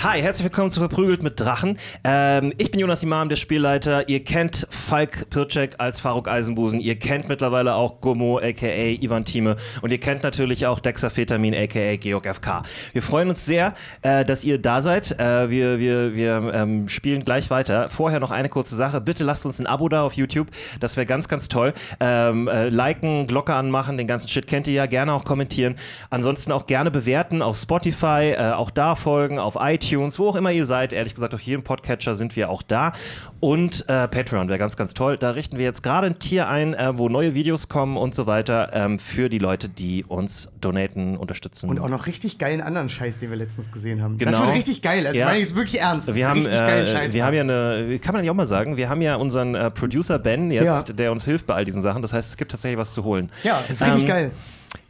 Hi, herzlich willkommen zu Verprügelt mit Drachen. Ähm, ich bin Jonas Imam, der Spielleiter. Ihr kennt Falk Pircek als Faruk Eisenbusen. Ihr kennt mittlerweile auch Gummo, a.k.a. Ivan Thieme. Und ihr kennt natürlich auch Dexafetamin, a.k.a. Georg FK. Wir freuen uns sehr, äh, dass ihr da seid. Äh, wir wir, wir ähm, spielen gleich weiter. Vorher noch eine kurze Sache. Bitte lasst uns ein Abo da auf YouTube. Das wäre ganz, ganz toll. Ähm, äh, liken, Glocke anmachen, den ganzen Shit kennt ihr ja. Gerne auch kommentieren. Ansonsten auch gerne bewerten auf Spotify, äh, auch da folgen, auf iTunes iTunes, wo auch immer ihr seid. Ehrlich gesagt, auf jedem Podcatcher sind wir auch da. Und äh, Patreon wäre ganz, ganz toll. Da richten wir jetzt gerade ein Tier ein, äh, wo neue Videos kommen und so weiter ähm, für die Leute, die uns donaten, unterstützen. Und auch noch richtig geilen anderen Scheiß, den wir letztens gesehen haben. Genau. Das wird richtig geil. Also Ja. meine ich es wirklich ernst. Das wir ist haben, richtig geilen äh, Scheiß. wir haben ja eine, kann man ja auch mal sagen, wir haben ja unseren äh, Producer Ben jetzt, Ja. der uns hilft bei all diesen Sachen. Das heißt, es gibt tatsächlich was zu holen. ja, das ist richtig Ähm, geil.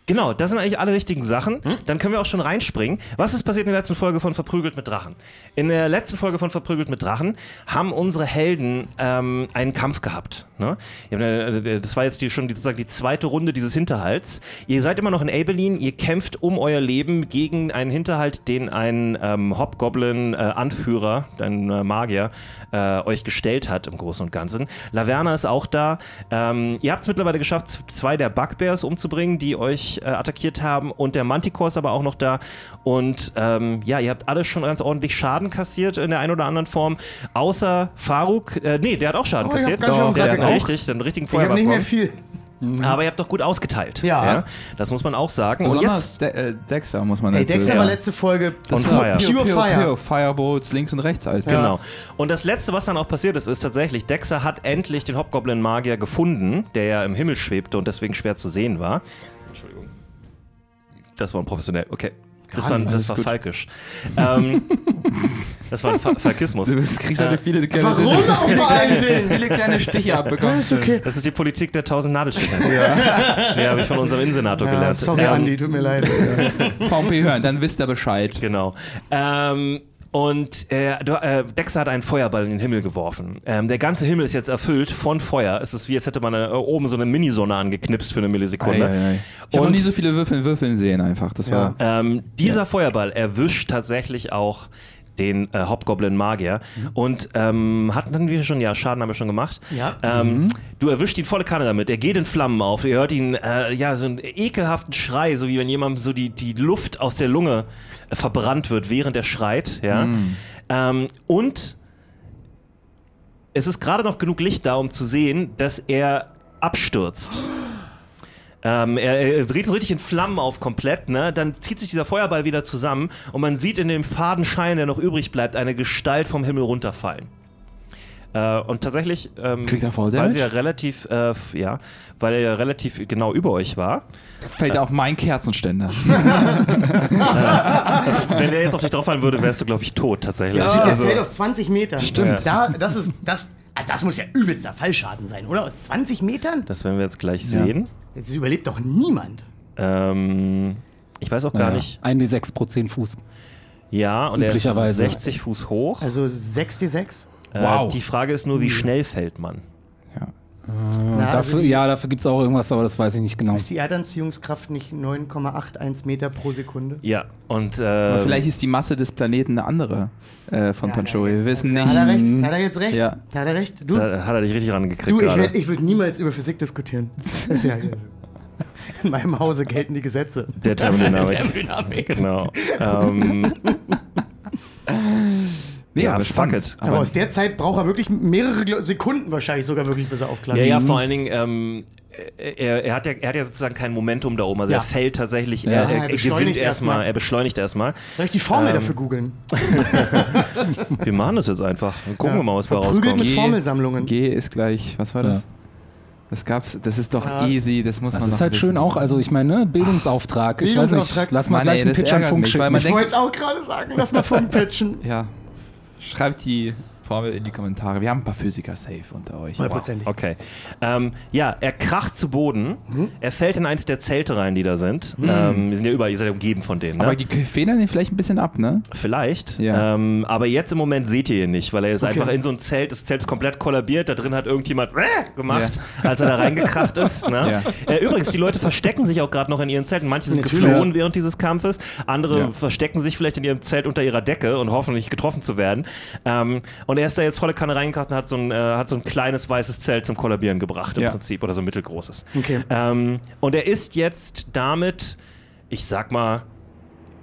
Genau, das sind eigentlich alle richtigen Sachen. Hm? Dann können wir auch schon reinspringen. Was ist passiert in der letzten Folge von Verprügelt mit Drachen? In der letzten Folge von Verprügelt mit Drachen haben unsere Helden ähm, einen Kampf gehabt. Ne? Ja, äh, Das war jetzt die, schon die, sozusagen die zweite Runde dieses Hinterhalts. Ihr seid immer noch in Abelin, ihr kämpft um euer Leben gegen einen Hinterhalt, den ein ähm, Hobgoblin-Anführer, ein äh, Magier, äh, euch gestellt hat im Großen und Ganzen. Laverna ist auch da. Ähm, ihr habt es mittlerweile geschafft, zwei der Bugbears umzubringen, die euch äh, attackiert haben. Und der Manticore ist aber auch noch da. Und ähm, ja, ihr habt alle schon ganz ordentlich Schaden kassiert in der einen oder anderen Form. Außer Faruk. Äh, nee, der hat auch Schaden Oh, ich hab kassiert. den der hat richtig, den richtigen Ich habe Feuerball. nicht mehr viel. Aber ihr habt doch gut ausgeteilt. Ja. Das muss man auch sagen. Und Besonders jetzt. De äh, Dexter, muss man Ey, dazu Dexter sagen. war letzte Folge Und pure, Fire. pure Fire. Pure Fireboats links und rechts, Alter. Genau. Und das Letzte, was dann auch passiert ist, ist tatsächlich, Dexter hat endlich den Hobgoblin-Magier gefunden, der ja im Himmel schwebte und deswegen schwer zu sehen war. Das war unprofessionell, okay. Das Gar war, nicht. das war falkisch. ähm, das war ein Fa Falkismus. Du kriegst halt Äh, viele kleine, Warum auch vor allen Dingen? viele kleine Stiche abbekommen. ist okay. Das ist die Politik der tausend Nadelstiche. Ja, ja habe ich von unserem Innensenator Ja, gelernt. sorry, Ähm, Andi, tut mir leid. VP hören, dann wisst ihr Bescheid. Genau. Ähm, und äh, äh, Dexter hat einen Feuerball in den Himmel geworfen. Ähm, der ganze Himmel ist jetzt erfüllt von Feuer. Es ist wie, als hätte man äh, oben so eine Minisonne angeknipst für eine Millisekunde. Ei, ei, ei. Ich habe noch Und- nie so viele Würfel würfeln sehen einfach. Das Ja. war. Ähm, dieser Feuerball erwischt tatsächlich auch den äh, Hobgoblin-Magier und ähm, hatten wir schon, ja, Schaden haben wir schon gemacht. Ja. Ähm, Du erwischt ihn volle Kanne damit. Er geht in Flammen auf. Ihr hört ihn, äh, ja, so einen ekelhaften Schrei, so wie wenn jemandem so die, die Luft aus der Lunge äh, verbrannt wird, während er schreit. Ja. Ähm, und es ist gerade noch genug Licht da, um zu sehen, dass er abstürzt. Ähm, er, er dreht so richtig in Flammen auf komplett, ne? Dann zieht sich dieser Feuerball wieder zusammen und man sieht in dem faden Schein, der noch übrig bleibt, eine Gestalt vom Himmel runterfallen. Äh, und tatsächlich, ähm, Kriegt er Fall weil sie ja relativ, äh, ja, weil er ja relativ genau über euch war. Fällt auf meinen Kerzenständer. Wenn er jetzt auf dich drauffallen würde, wärst du, glaube ich, tot tatsächlich. Der Also, fällt aus 20 Metern. Stimmt. Da, das ist, das, das muss ja übelster Fallschaden sein, oder? Aus 20 Metern? das werden wir jetzt gleich Ja. sehen. Jetzt überlebt doch niemand. Ähm, ich weiß auch gar Naja. nicht. Ein D6 pro 10 Fuß. Ja, und er ist Üblicherweise. 60 Fuß hoch. Also 6d6? Äh, Wow. die Frage ist nur, wie schnell fällt man? Na, also dafür, die- ja, dafür gibt es auch irgendwas, aber das weiß ich nicht genau. Ist die Erdanziehungskraft nicht 9,81 Meter pro Sekunde? Ja, und äh, Aber vielleicht ist die Masse des Planeten eine andere äh, von Ja, Panchori. da Wir wissen Da nicht. hat er recht? Hat er jetzt recht? Ja. Da hat er recht? Du, da hat er dich richtig rangekriegt du ich, gerade. werd- ich würde niemals über Physik diskutieren. Das ist ja, in meinem Hause gelten die Gesetze. Der Thermodynamik. Thermodynamik. genau. ähm, Nee, ja, aber spannend. it. Aber, aus der Zeit braucht er wirklich mehrere Sekunden wahrscheinlich sogar wirklich, bis er aufklatscht. Ja, ja, vor allen Dingen, ähm, er, er, hat ja, er hat ja sozusagen kein Momentum da oben. Also Ja. er fällt tatsächlich, Ja, er, er er, er beschleunigt gewinnt erstmal, er beschleunigt erstmal. Soll ich die Formel Ähm, dafür googeln? Wir machen das jetzt einfach. Und gucken Ja. wir mal, was bei Verprügelt rauskommt. mit G- Formelsammlungen. G ist gleich, was war das? Ja. Das gab's, das ist doch Ja. easy, das muss Das man ist doch halt schön wissen. auch, also ich meine, ne, Bildungsauftrag. Ich weiß Bildungsauftrag. nicht, lass mal Mann, gleich ey, einen das Pitch an Funk schicken. man Ich denkt- wollte es auch gerade sagen, lass mal Funk pitchen. Ja. Schreibt die wir in die Kommentare. Wir haben ein paar Physiker safe unter euch. Hundertprozentig. Okay. Ähm, ja, er kracht zu Boden. Mhm. Er fällt in eins der Zelte rein, die da sind. Ähm, wir sind ja überall, ihr seid umgeben von denen. Ne? Aber die federn ihn vielleicht ein bisschen ab, ne? Vielleicht. Ja. Ähm, aber jetzt im Moment seht ihr ihn nicht, weil er ist Okay. einfach in so ein Zelt. Das Zelt ist komplett kollabiert. Da drin hat irgendjemand äh, gemacht, als er da reingekracht ist. Ne? Äh, übrigens, die Leute verstecken sich auch gerade noch in ihren Zelten. Manche sind Natürlich. geflohen während dieses Kampfes. Andere Ja. verstecken sich vielleicht in ihrem Zelt unter ihrer Decke und hoffen nicht getroffen zu werden. Ähm, und er ist da jetzt volle Kanne reingekracht und hat so, ein, äh, hat so ein kleines weißes Zelt zum Kollabieren gebracht im Ja. Prinzip. Oder so ein mittelgroßes. Okay. Ähm, und er ist jetzt damit, ich sag mal,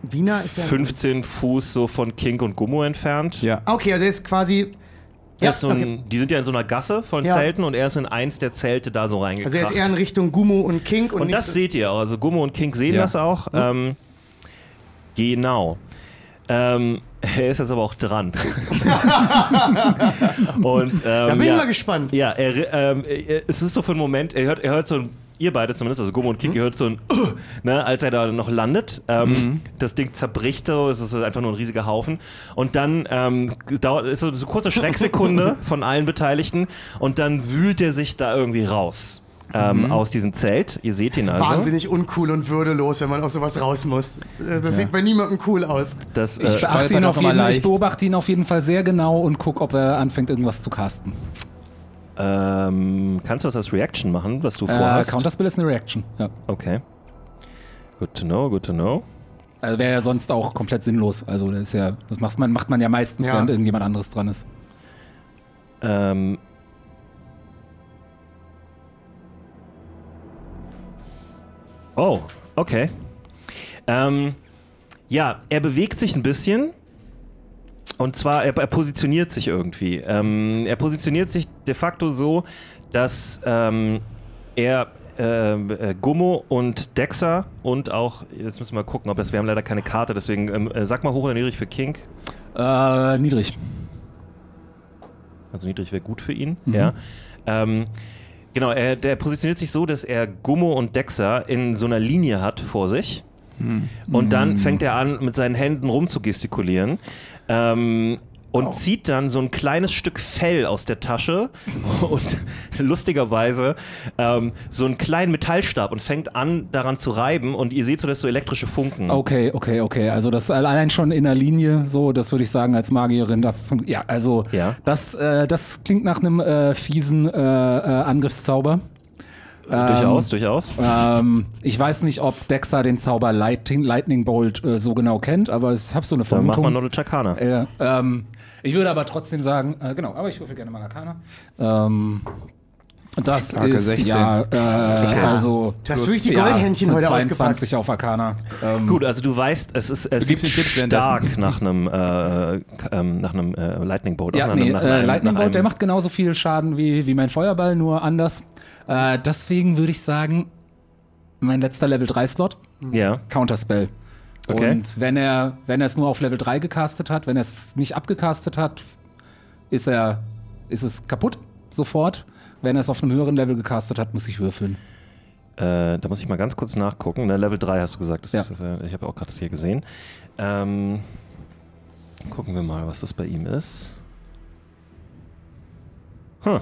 Wiener ist ja. 15 Fuß so von Kink und Gummo entfernt. Ja. Okay, also er ist quasi. Ja, so ein, okay. Die sind ja in so einer Gasse von Ja. Zelten und er ist in eins der Zelte da so reingekracht. Also er ist eher in Richtung Gummo und Kink und, und das so- seht ihr auch. Also Gummo und Kink sehen Ja. das auch. Ähm, genau. Ähm, er ist jetzt aber auch dran. und, ähm, Da bin ich ja, mal gespannt. Ja, er, ähm, es ist so für einen Moment, er hört, er hört so ein, ihr beide zumindest, also Gummo und Kink, ihr hört so ein, ne, als er da noch landet. Ähm, Das Ding zerbricht so, es ist einfach nur ein riesiger Haufen. Und dann ähm, dauert, ist so eine kurze Schrecksekunde von allen Beteiligten und dann wühlt er sich da irgendwie raus. Ähm, Aus diesem Zelt. Ihr seht ihn Das ist also. wahnsinnig uncool und würdelos, wenn man aus sowas raus muss. Das sieht bei niemandem cool aus. Das, Ich, äh, beachte ihn auf jeden, ich beobachte ihn auf jeden Fall sehr genau und gucke, ob er anfängt, irgendwas zu casten. ähm, kannst du das als Reaction machen, was du Äh, vorhast? Counterspell ist eine Reaction. Ja. Okay. Good to know, good to know. Also wäre ja sonst auch komplett sinnlos. Also das ist ja, das macht man, macht man ja meistens, Ja. während irgendjemand anderes dran ist. Ähm. Oh, okay. Ähm, ja, er bewegt sich ein bisschen. Und zwar, er, er positioniert sich irgendwie. Ähm, er positioniert sich de facto so, dass ähm, er ähm, äh, Gummo und Dexa und auch, jetzt müssen wir mal gucken, ob das, wir haben leider keine Karte, deswegen ähm, äh, sag mal hoch oder niedrig für King. Äh, niedrig. Also niedrig wäre gut für ihn. Ja. Ähm, genau, er, der positioniert sich so, dass er Gummo und Dexa in so einer Linie hat vor sich. Und dann fängt er an, mit seinen Händen rumzugestikulieren. Ähm, und zieht dann so ein kleines Stück Fell aus der Tasche und lustigerweise ähm, so einen kleinen Metallstab und fängt an, daran zu reiben. Und ihr seht so, dass so elektrische Funken. Okay, okay, okay. Also das allein schon in der Linie, so, das würde ich sagen, als Magierin. Da, ja, also Ja. Das, äh, das klingt nach einem äh, fiesen äh, äh, Angriffszauber. durchaus, durchaus. Ähm, ich weiß nicht, ob Dexa den Zauber Lightning, Lightning Bolt äh, so genau kennt, aber ich habe so eine Dann macht Vermutung. man Knowledge Arcana. Äh, ähm, ich würde aber trotzdem sagen, äh, genau, aber ich würfel gerne mal Arcana. Ähm, das Starke ist 16. ja, äh, also Du hast wirklich die ja, Goldhändchen sind heute 22 ausgepackt. auf Arcana. Ähm, Gut, also du weißt, es ist es sieht stark nach einem äh, ähm, nach einem äh, Lightning Bolt. Ja, aus, nee, nach äh, einem- Lightning Bolt, der macht genauso viel Schaden wie, wie mein Feuerball, nur anders. Äh, deswegen würde ich sagen, mein letzter Level 3 Slot, Ja, Counterspell. Okay. Und wenn er, wenn er es nur auf Level 3 gecastet hat, wenn er es nicht abgecastet hat, ist er, ist es kaputt sofort. Wenn er es auf einem höheren Level gecastet hat, muss ich würfeln. äh, da muss ich mal ganz kurz nachgucken. Ne, Level 3 hast du gesagt. Das Ja. ist, äh, ich habe auch gerade das hier gesehen. Ähm, gucken wir mal, was das bei ihm ist. Huh.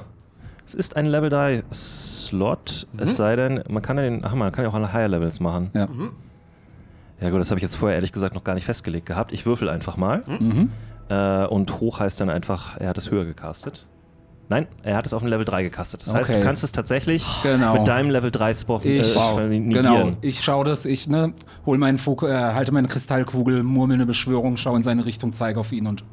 Es ist ein Level 3 Slot, es sei denn, man kann ja den, ach man kann ja auch alle Higher Levels machen. Ja. Ja gut, das habe ich jetzt vorher ehrlich gesagt noch gar nicht festgelegt gehabt. Ich würfel einfach mal. Mhm. Äh, und hoch heißt dann einfach, er hat es höher gecastet. Nein, er hat es auf ein Level 3 gecastet. Das heißt, Okay. du kannst es tatsächlich Genau. mit deinem Level 3 Spot äh, Ich, negieren. genau, ich schaue das, ich ne, hol meinen Fokus, äh, halte meine Kristallkugel, murmel eine Beschwörung, schaue in seine Richtung, zeige auf ihn und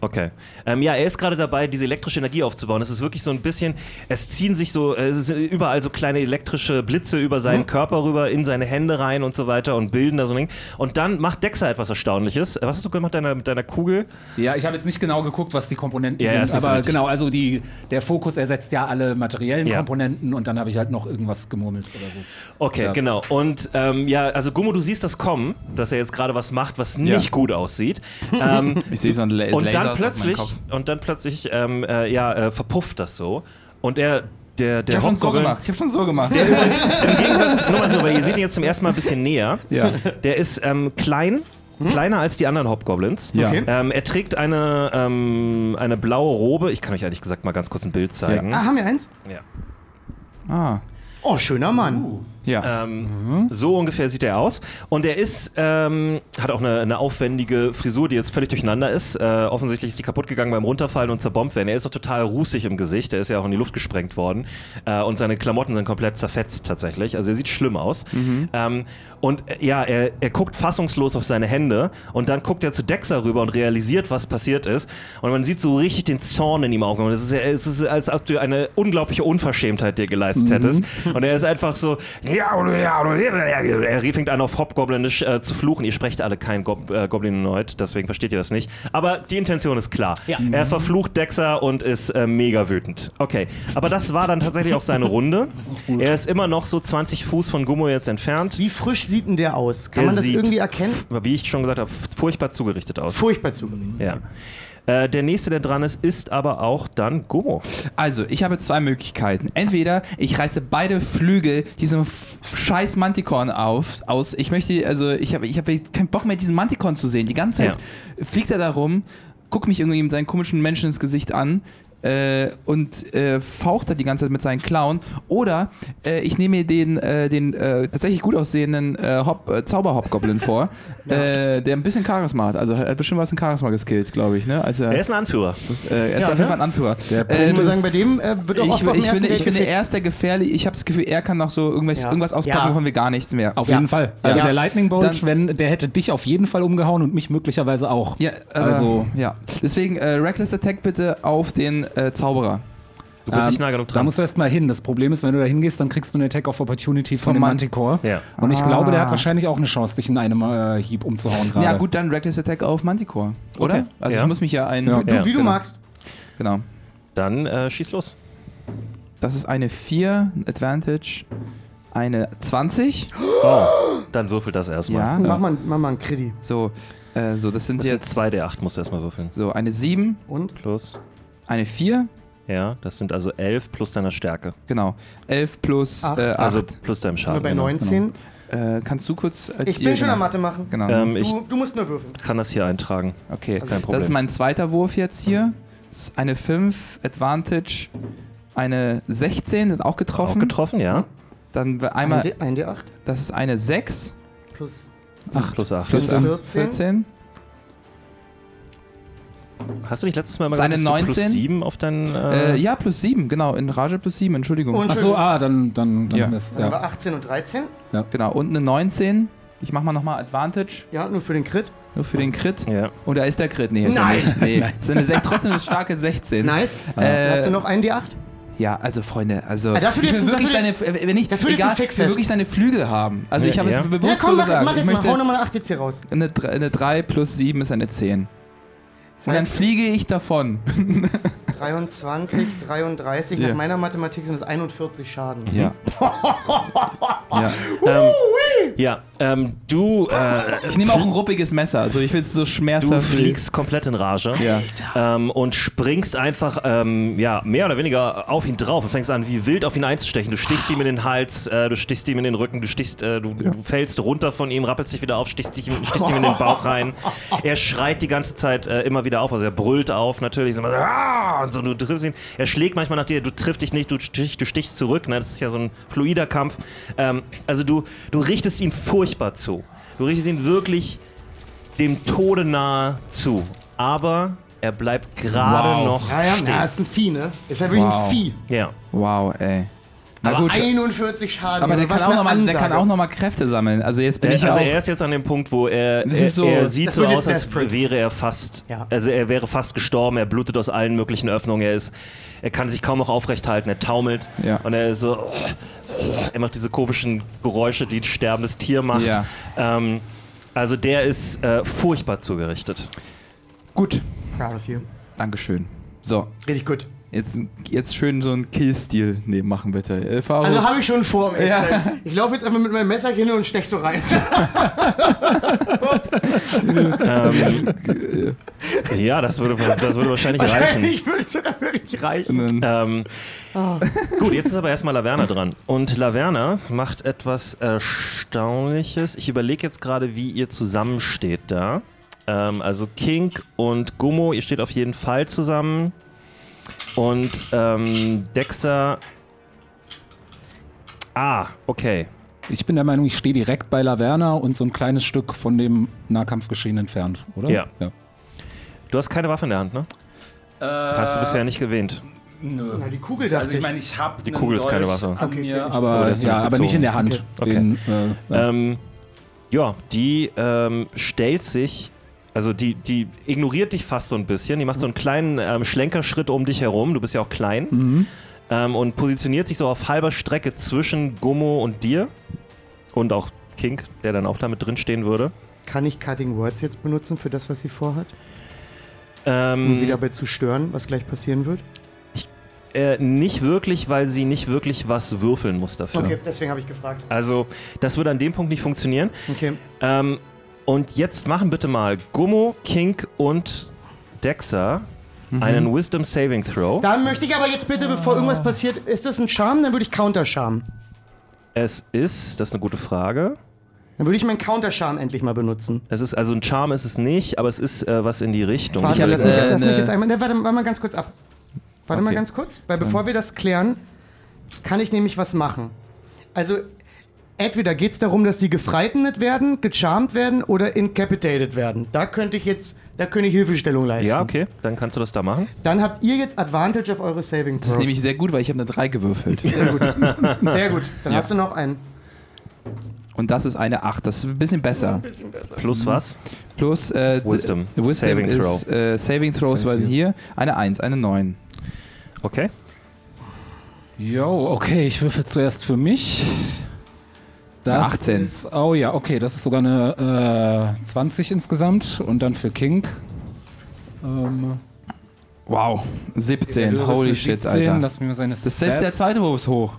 Okay. Ähm, ja, er ist gerade dabei, diese elektrische Energie aufzubauen. Es ist wirklich so ein bisschen, es ziehen sich so, äh, es sind überall so kleine elektrische Blitze über seinen Körper rüber, in seine Hände rein und so weiter und bilden da so ein Ding. Und dann macht Dexa etwas Erstaunliches. Was hast du gemacht mit deiner, mit deiner Kugel? Ja, ich habe jetzt nicht genau geguckt, was die Komponenten Ja, ja, ist sind, so aber wichtig. genau, also die, der Fokus ersetzt ja alle materiellen Ja. Komponenten und dann habe ich halt noch irgendwas gemurmelt oder so. Okay, Ja. genau. Und ähm, ja, also Gummo, du siehst das kommen, dass er jetzt gerade was macht, was nicht gut aussieht. Ähm, Ich sehe so ein La und Laser dann plötzlich, und dann plötzlich, ähm, äh, ja, äh, verpufft das so. Und er, der, der Ich habe schon so Hobgoblin- gemacht. Ich habe schon so gemacht. Im Gegensatz, nur mal so, weil ihr seht ihn jetzt zum ersten Mal ein bisschen näher. Ja. Der ist ähm, klein kleiner als die anderen Hobgoblins. Ja. Okay. Ähm, er trägt eine, ähm, eine blaue Robe. Ich kann euch ehrlich gesagt mal ganz kurz ein Bild zeigen. Ah, haben wir eins? Ja. Ah, Oh, schöner Mann. Ja. Ähm, So ungefähr sieht er aus. Und er ist, ähm, hat auch eine, eine aufwendige Frisur, die jetzt völlig durcheinander ist. Äh, offensichtlich ist die kaputt gegangen beim Runterfallen und zerbombt werden. Er ist auch total rußig im Gesicht. Er ist ja auch in die Luft gesprengt worden. Äh, und seine Klamotten sind komplett zerfetzt tatsächlich. Also er sieht schlimm aus. Ähm, und äh, ja, er, er guckt fassungslos auf seine Hände und dann guckt er zu Dexa rüber und realisiert, was passiert ist. Und man sieht so richtig den Zorn in ihm Augen. Und es ist, es ist, als ob du eine unglaubliche Unverschämtheit dir geleistet hättest. Und er ist einfach so, er fängt an auf Hobgoblinisch äh, zu fluchen. Ihr sprecht alle kein Gob äh, Goblinoid, deswegen versteht ihr das nicht. Aber die Intention ist klar. Er verflucht Dexa und ist äh, mega wütend. Okay, aber das war dann tatsächlich auch seine Runde. Er ist immer noch so 20 Fuß von Gummo jetzt entfernt. Wie frisch sieht denn der aus? Kann Der man das sieht- irgendwie erkennen? Aber wie ich schon gesagt habe, furchtbar zugerichtet aus. Furchtbar zugerichtet. Ja. Äh, der nächste, der dran ist, ist aber auch dann Gummo. Also, ich habe zwei Möglichkeiten. Entweder ich reiße beide Flügel diesem scheiß Manticorn auf, aus. Ich möchte, also ich habe ich habe keinen Bock mehr, diesen Manticorn zu sehen. Die ganze Zeit fliegt er da rum, guckt mich irgendwie mit seinen komischen Menschen ins Gesicht an. Äh, und äh, faucht er die ganze Zeit mit seinen Klauen. Oder äh, ich nehme mir den, äh, den äh, tatsächlich gut aussehenden äh, Hop, äh, Zauber-Hobgoblin vor, äh, der ein bisschen Charisma hat. Also er hat bestimmt was in Charisma geskillt, glaube ich. Ne? Also, Er ist ein Anführer. das, äh, er ist Ja, auf jeden ne? Fall ein Anführer. Der Äh, Ich muss das- sagen, bei dem äh, wird auch ich, oft ich, finde, ich finde, er ist der gefährlich. Ich habe das Gefühl, er kann noch so irgendwas, Ja. irgendwas auspacken, Ja. wovon wir gar nichts mehr. Auf Ja. jeden Fall. Also Ja. der Lightning Bolt, Dann- wenn, der hätte dich auf jeden Fall umgehauen und mich möglicherweise auch. Ja, Also- ja. Deswegen äh, Reckless Attack bitte auf den äh, Zauberer. Du bist Ähm, nicht nah genug Da dran. musst du erst mal hin. Das Problem ist, wenn du da hingehst, dann kriegst du eine Attack of Opportunity von Vom dem Man- Manticore. Ja. Und ich glaube, der hat Ah. wahrscheinlich auch eine Chance, dich in einem äh, Hieb umzuhauen gerade. Ja gut, dann Reckless Attack auf Manticore, oder? Okay. Also Ja. ich muss mich ja ein... Ja. Du, Ja, wie du genau. magst. Genau. Dann äh, schieß los. Das ist eine 4, Advantage, eine 20. Oh, dann würfel das erstmal. Ja. Mach, mal, mach mal einen Kredi. So, äh, so das sind Das sind jetzt... 2 der 8, musst du erstmal würfeln. So, eine 7, Und? Plus. Eine 4, Ja, das sind also 11 plus deiner Stärke. genau. 11 plus Acht. äh, 8. Also plus deinem Sind wir Schaden. bei genau. 19? äh, kannst du kurz... Äh, Ich hier, bin schon genau. am Mathe machen. Genau. Ähm, ich Du, du musst nur würfeln. kann das hier eintragen. Okay, kein Problem. das ist mein zweiter Wurf jetzt hier. Das ist eine 5, Advantage, eine 16, hat auch getroffen. Auch getroffen, ja. Dann Einmal. Ein, D, ein D8 das ist eine 6 plus. Ach, plus 8. plus Plus 8, 14. 14. Hast du nicht letztes Mal mal Seine gesagt, dass du 19? plus 7 auf deinen. Äh, Äh, ja, plus 7, genau. In Rage plus 7, Entschuldigung. Und- Ach so, ah, dann, dann, dann Ja. wir es. Dann haben wir Ja. 18 und 13. Genau, und eine 19. Ich mach mal nochmal Advantage, Ja, nur für den Crit. nur für den Crit. ja. Und da ist der Crit. Nee, ist er Nein. nicht. Nee. Ist eine sech- trotzdem eine starke 16. Nice. Äh, Hast du noch einen D8? Ja, also Freunde, also Ah, das wird ich jetzt- wirklich das seine, wird wenn ich, das wird jetzt egal, ich Fickfest. wirklich seine Flügel haben. Also ich Ja, habe ja. es bewusst Ja, komm, so mach, gesagt. mach ich jetzt mal. möchte Hau nochmal eine 8 jetzt hier raus. eine, drei- eine 3 plus 7 ist eine 10. Das Und dann fliege ich davon. 23, 33, Ja. nach meiner Mathematik sind es 41 Schaden. Ja. ja. Ähm, ja, ähm, du, äh, Ich nehme auch ein ruppiges Messer. Also ich will es so du schmerzhaft. wie- fliegst komplett in Rage. Ja. Ähm, und springst einfach, ähm, ja, mehr oder weniger auf ihn drauf und fängst an, wie wild auf ihn einzustechen. Du stichst ihm in den Hals, äh, du stichst ihm in den Rücken, du stichst, äh, du, du fällst runter von ihm, rappelst dich wieder auf, stichst, dich, stichst ihm in den Bauch rein. Er schreit die ganze Zeit äh, immer wieder auf, also er brüllt auf, natürlich. So, "Ah!" und so, du triffst ihn. Er schlägt manchmal nach dir, du triffst dich nicht, du, stich, du stichst zurück. Ne? Das ist ja so ein fluider Kampf. Ähm, also du, du richtest ihn furchtbar zu. Du richtest ihn wirklich dem Tode nahe zu. Aber er bleibt gerade Wow. noch Ja, ja, stehen. ja, ist ein Vieh, ne? Ist ja wirklich Wow. ein Vieh. Ja. Wow, ey. Na Aber gut. 41 Schaden. Aber der kann, auch noch mal, der kann auch noch mal Kräfte sammeln. Also jetzt bin Äh, ich also auch, er ist jetzt an dem Punkt, wo er, er, so- er sieht so aus, als wäre er fast, Ja. also er wäre fast gestorben, er blutet aus allen möglichen Öffnungen, er ist, er kann sich kaum noch aufrecht halten, er taumelt Ja. und er ist so, er macht diese komischen Geräusche, die ein sterbendes Tier macht. Ja. Ähm, also der ist äh, furchtbar zugerichtet. gut. Proud of you. Dankeschön. So, Richtig gut. Jetzt, jetzt schön so einen Killstil nehmen machen, bitte. Äh, Faro. Also habe ich schon vor, um Ja. Ich laufe jetzt einfach mit meinem Messer hin und stech so rein. ähm, Ja, das würde, das würde wahrscheinlich reichen. Wahrscheinlich würde es sogar wirklich reichen. Ähm, Gut, jetzt ist aber erstmal Laverna dran. Und Laverna macht etwas Erstaunliches. Ich überlege jetzt gerade, wie ihr zusammensteht da. Ähm, also King und Gummo, ihr steht auf jeden Fall zusammen. Und ähm, Dexter. Ah, okay. Ich bin der Meinung, ich stehe direkt bei Laverna und so ein kleines Stück von dem Nahkampfgeschehen entfernt, oder? Ja. ja. Du hast keine Waffe in der Hand, ne? Hast du bisher nicht erwähnt. Nö. Na, die Kugel dachte Also ich meine, ich habe Die Kugel ist keine Waffe. Okay, mir, aber, ja, nicht aber nicht in der? Hand. Okay. Den, äh, ja. Ähm, ja, die ähm, stellt sich, also die, die ignoriert dich fast so ein bisschen. Die macht so einen kleinen ähm, Schlenkerschritt um dich herum. Du bist ja auch klein. Mhm. Ähm, und positioniert sich so auf halber Strecke zwischen Gummo und dir. Und auch King, der dann auch da mit drin stehen würde. Kann ich Cutting Words jetzt benutzen für das, was sie vorhat? Ähm, Um sie dabei zu stören, was gleich passieren wird? äh, nicht wirklich, weil sie nicht wirklich was würfeln muss dafür. Okay, deswegen habe ich gefragt. Also, das würde an dem Punkt nicht funktionieren. Okay. Ähm, und jetzt machen bitte mal Gummo, King und Dexa einen Wisdom Saving Throw. Dann möchte ich aber jetzt bitte, bevor irgendwas passiert, ist das ein Charme? Dann würde ich Counter-Charme. Es ist, das ist eine gute Frage. Dann würde ich meinen Counter-Charme endlich mal benutzen. Es ist, also ein Charm ist es nicht, aber es ist äh, was in die Richtung. Warte, hab, lass, mich, äh, lass mich jetzt einmal. Ne, warte, warte mal ganz kurz ab. Warte mal Okay. ganz kurz, weil bevor wir das klären, kann ich nämlich was machen. Also, entweder geht es darum, dass die gefreitendet werden, gecharmt werden oder incapitated werden. Da könnte ich jetzt, da könnte ich Hilfestellung leisten. ja, okay, dann kannst du das da machen. Dann habt ihr jetzt Advantage auf eure Saving Das ist Throws. nämlich sehr gut, weil ich habe eine 3 gewürfelt. Sehr gut. Sehr gut. Dann Ja. hast du noch einen. Und das ist eine 8. Das ist ein bisschen besser. bisschen besser. Plus was? Plus äh, Wisdom. Wisdom Saving ist äh, Saving Throws, weil hier. hier eine 1, eine 9. Okay. Jo, okay, ich würfel zuerst für mich. Das 18. Ist, oh ja, okay, das ist sogar eine äh, 20 insgesamt. Und dann für King. Ähm, Wow, 17. der höhere ist Holy shit, 17, Alter. Lass mich mal seine Das ist selbst der zweite Wurf ist hoch.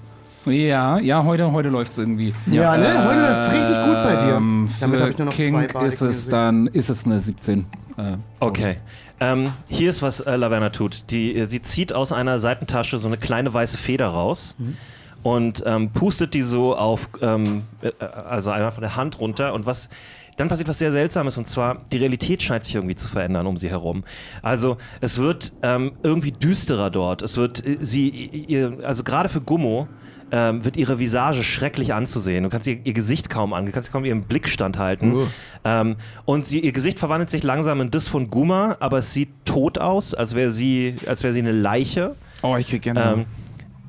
Ja, ja, heute, heute läuft es irgendwie. Ja, ne? Heute läuft's richtig gut bei dir. Ähm, Damit habe ich nur noch King zwei ist es Music. dann, ist es eine 17. Äh, Okay. Ähm, hier ist, was äh, Laverna tut. Die, äh, sie zieht aus einer Seitentasche so eine kleine weiße Feder raus und ähm, pustet die so auf, ähm, äh, also einmal von der Hand runter. Und was dann passiert was sehr Seltsames und zwar die Realität scheint sich irgendwie zu verändern um sie herum. Also es wird ähm, irgendwie düsterer dort. Es wird äh, sie, ihr, also gerade für Gummo ähm, wird ihre Visage schrecklich anzusehen. Du kannst ihr, ihr Gesicht kaum an, du kannst kaum ihren Blick standhalten. Uh. Ähm, und sie, ihr Gesicht verwandelt sich langsam in das von Guma, aber es sieht tot aus, als wäre sie, als wäre sie eine Leiche. Oh, ich krieg Gänsehaut. Ähm,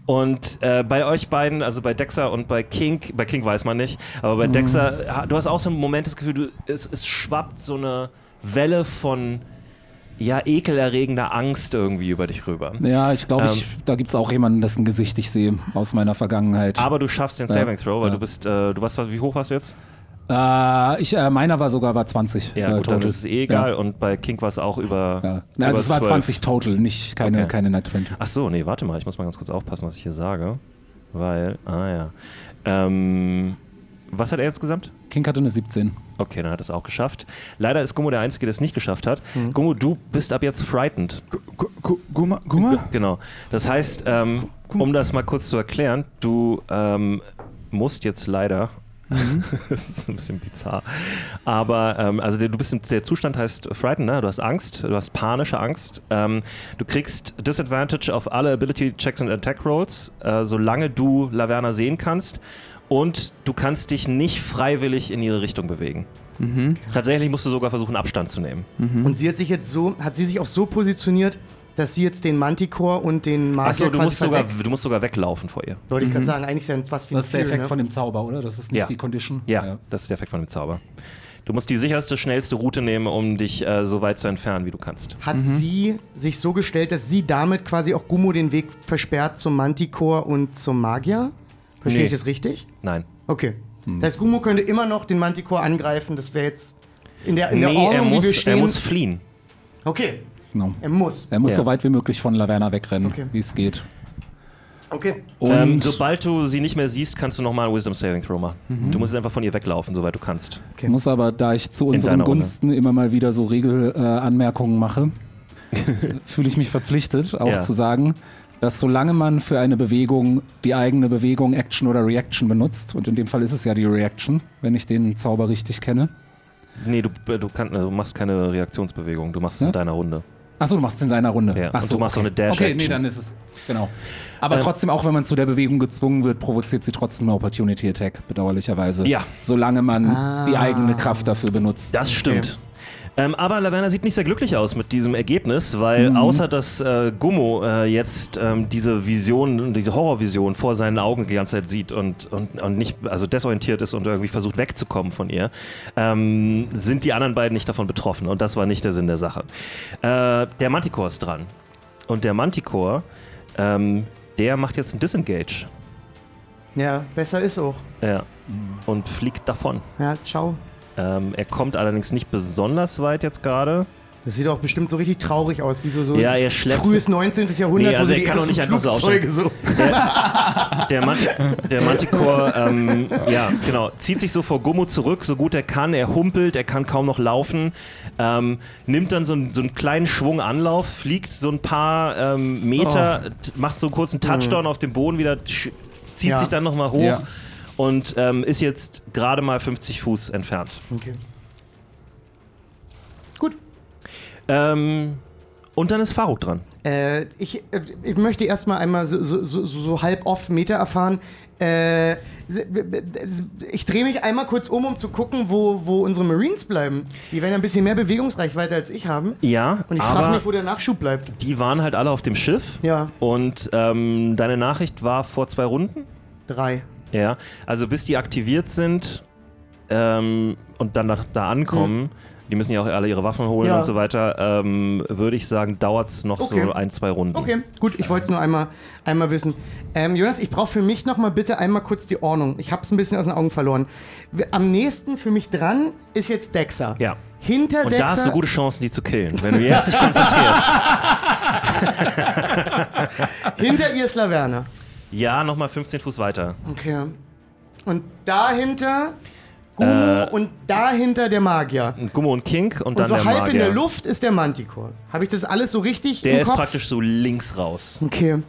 und äh, bei euch beiden, also bei Dexter und bei King, bei King weiß man nicht, aber bei Dexter, ha- du hast auch so einen Moment das Gefühl, du, es, es schwappt so eine Welle von ja, ekelerregender Angst irgendwie über dich rüber. ja, ich glaube, Ähm. da gibt es auch jemanden, dessen Gesicht ich sehe aus meiner Vergangenheit. Aber du schaffst den. Saving Throw, weil Ja. du bist, äh, du warst, wie hoch warst du jetzt? Äh, ich, äh, meiner war sogar bei 20. Ja, äh, gut, dann total. ist es eh egal. Ja. Und bei King war es auch über. Ja. Na, Also über es war 12. 20 total, nicht keine, Okay. keine Net 20. Ach so, nee, warte mal, ich muss mal ganz kurz aufpassen, was ich hier sage. Weil, ah ja. Ähm, was hat er insgesamt? King hatte eine 17. Okay, dann hat er es auch geschafft. Leider ist Gummo der Einzige, der es nicht geschafft hat. Gummo, du bist ab jetzt frightened. Gumma? Genau. Das heißt, ähm, um das mal kurz zu erklären, du ähm, musst jetzt leider. das ist ein bisschen bizarr. Aber ähm, also der, du bist im, der Zustand heißt Frightened, ne? Du hast Angst, du hast panische Angst. Ähm, du kriegst Disadvantage auf alle Ability Checks und Attack Rolls, äh, solange du Laverna sehen kannst. Und du kannst dich nicht freiwillig in ihre Richtung bewegen. Mhm. Tatsächlich musst du sogar versuchen, Abstand zu nehmen. Und sie hat sich jetzt so, hat sie sich auch so positioniert, dass sie jetzt den Manticore und den Magier Achso, du musst, sogar, du musst sogar weglaufen vor ihr. Wollte ich gerade sagen, eigentlich ist ja fast wie ein Das ist der Effekt ne? von dem Zauber, oder? Das ist nicht Ja. die Condition. Ja, das ist der Effekt von dem Zauber. Du musst die sicherste, schnellste Route nehmen, um dich äh, so weit zu entfernen, wie du kannst. Hat sie sich so gestellt, dass sie damit quasi auch Gummo den Weg versperrt zum Manticore und zum Magier? Verstehe Nee. ich das richtig? Nein. Okay. Das heißt, Gummo könnte immer noch den Manticore angreifen, das wäre jetzt in der, in der nee, Ordnung, er wie wir muss, stehen. er muss fliehen. okay, Genau. er muss. Er muss Ja. so weit wie möglich von Laverna wegrennen, Okay. wie es geht. Okay. Ähm, sobald du sie nicht mehr siehst, kannst du nochmal einen Wisdom Saving Throw machen. Du musst jetzt einfach von ihr weglaufen, soweit du kannst. Ich muss aber, da ich zu unseren deiner Runde. Gunsten immer mal wieder so Regelanmerkungen äh, mache, fühle ich mich verpflichtet, auch Ja. zu sagen, dass solange man für eine Bewegung die eigene Bewegung, Action oder Reaction benutzt, und in dem Fall ist es ja die Reaction, wenn ich den Zauber richtig kenne. Nee, du, du, kann, du machst keine Reaktionsbewegung, du machst es Ja? in deiner Runde. Achso, du machst es in deiner Runde. Ja, Ach und du machst auch okay. eine Dash-Action. Okay, nee, dann ist es. Genau. Aber Ähm, trotzdem, auch wenn man zu der Bewegung gezwungen wird, provoziert sie trotzdem eine Opportunity Attack, bedauerlicherweise. Ja. Solange man die eigene Kraft dafür benutzt. Das stimmt. Ähm, aber Laverna sieht nicht sehr glücklich aus mit diesem Ergebnis, weil Mhm. außer dass äh, Gummo äh, jetzt ähm, diese Vision, diese Horrorvision vor seinen Augen die ganze Zeit sieht und, und, und nicht, also desorientiert ist und irgendwie versucht wegzukommen von ihr, ähm, sind die anderen beiden nicht davon betroffen und das war nicht der Sinn der Sache. Äh, der Manticore ist dran und der Manticore, ähm, der macht jetzt einen Disengage. Ja, besser ist auch. Ja. Und fliegt davon. Ja, ciao. Ähm, er kommt allerdings nicht besonders weit jetzt gerade. Das sieht auch bestimmt so richtig traurig aus, wie so, so Ja, er schleppt- frühes 19. Jahrhundert, Nee, also wo so er die kann doch nicht einfach so Flugzeuge so. Der, der Manticore, ähm, ja, genau, zieht sich so vor Gummo zurück, so gut er kann. Er humpelt, er kann kaum noch laufen. Ähm, nimmt dann so, einen- so einen kleinen Schwung Anlauf, fliegt so ein paar ähm, Meter, t- macht so einen kurzen Touchdown auf dem Boden, wieder zieht Ja. sich dann nochmal hoch Ja. Und ähm, ist jetzt gerade mal 50 Fuß entfernt. Okay. Gut. Ähm, und dann ist Faruk dran. Äh, ich, äh, ich möchte erstmal einmal so, so, so, so halb off Meter erfahren. Äh, ich drehe mich einmal kurz um, um zu gucken, wo, wo unsere Marines bleiben. Die werden ja ein bisschen mehr Bewegungsreichweite als ich haben. Ja, Und ich frage mich, wo der Nachschub bleibt. die waren halt alle auf dem Schiff. Ja, Und ähm, deine Nachricht war vor zwei Runden? drei. Ja, also bis die aktiviert sind ähm, und dann da, da ankommen, die müssen ja auch alle ihre Waffen holen Ja. und so weiter, ähm, würde ich sagen, dauert es noch Okay. so ein, zwei Runden. Okay, gut, ich wollte es nur einmal, einmal wissen. Ähm, Jonas, ich brauche für mich nochmal bitte einmal kurz die Ordnung. Ich habe es ein bisschen aus den Augen verloren. Am nächsten für mich dran ist jetzt Dexa. Ja. Hinter Und Dexa. da hast du gute Chancen, die zu killen, wenn du jetzt dich konzentrierst. hinter ihr ist Laverna. Ja, nochmal 15 Fuß weiter. Okay. Und dahinter Gumo und dahinter der Magier. Und Gummo und Kink und, Und dann so der halb Magier. in der Luft ist der Manticore. Habe ich das alles so richtig Der im ist Kopf? praktisch so links raus. Okay.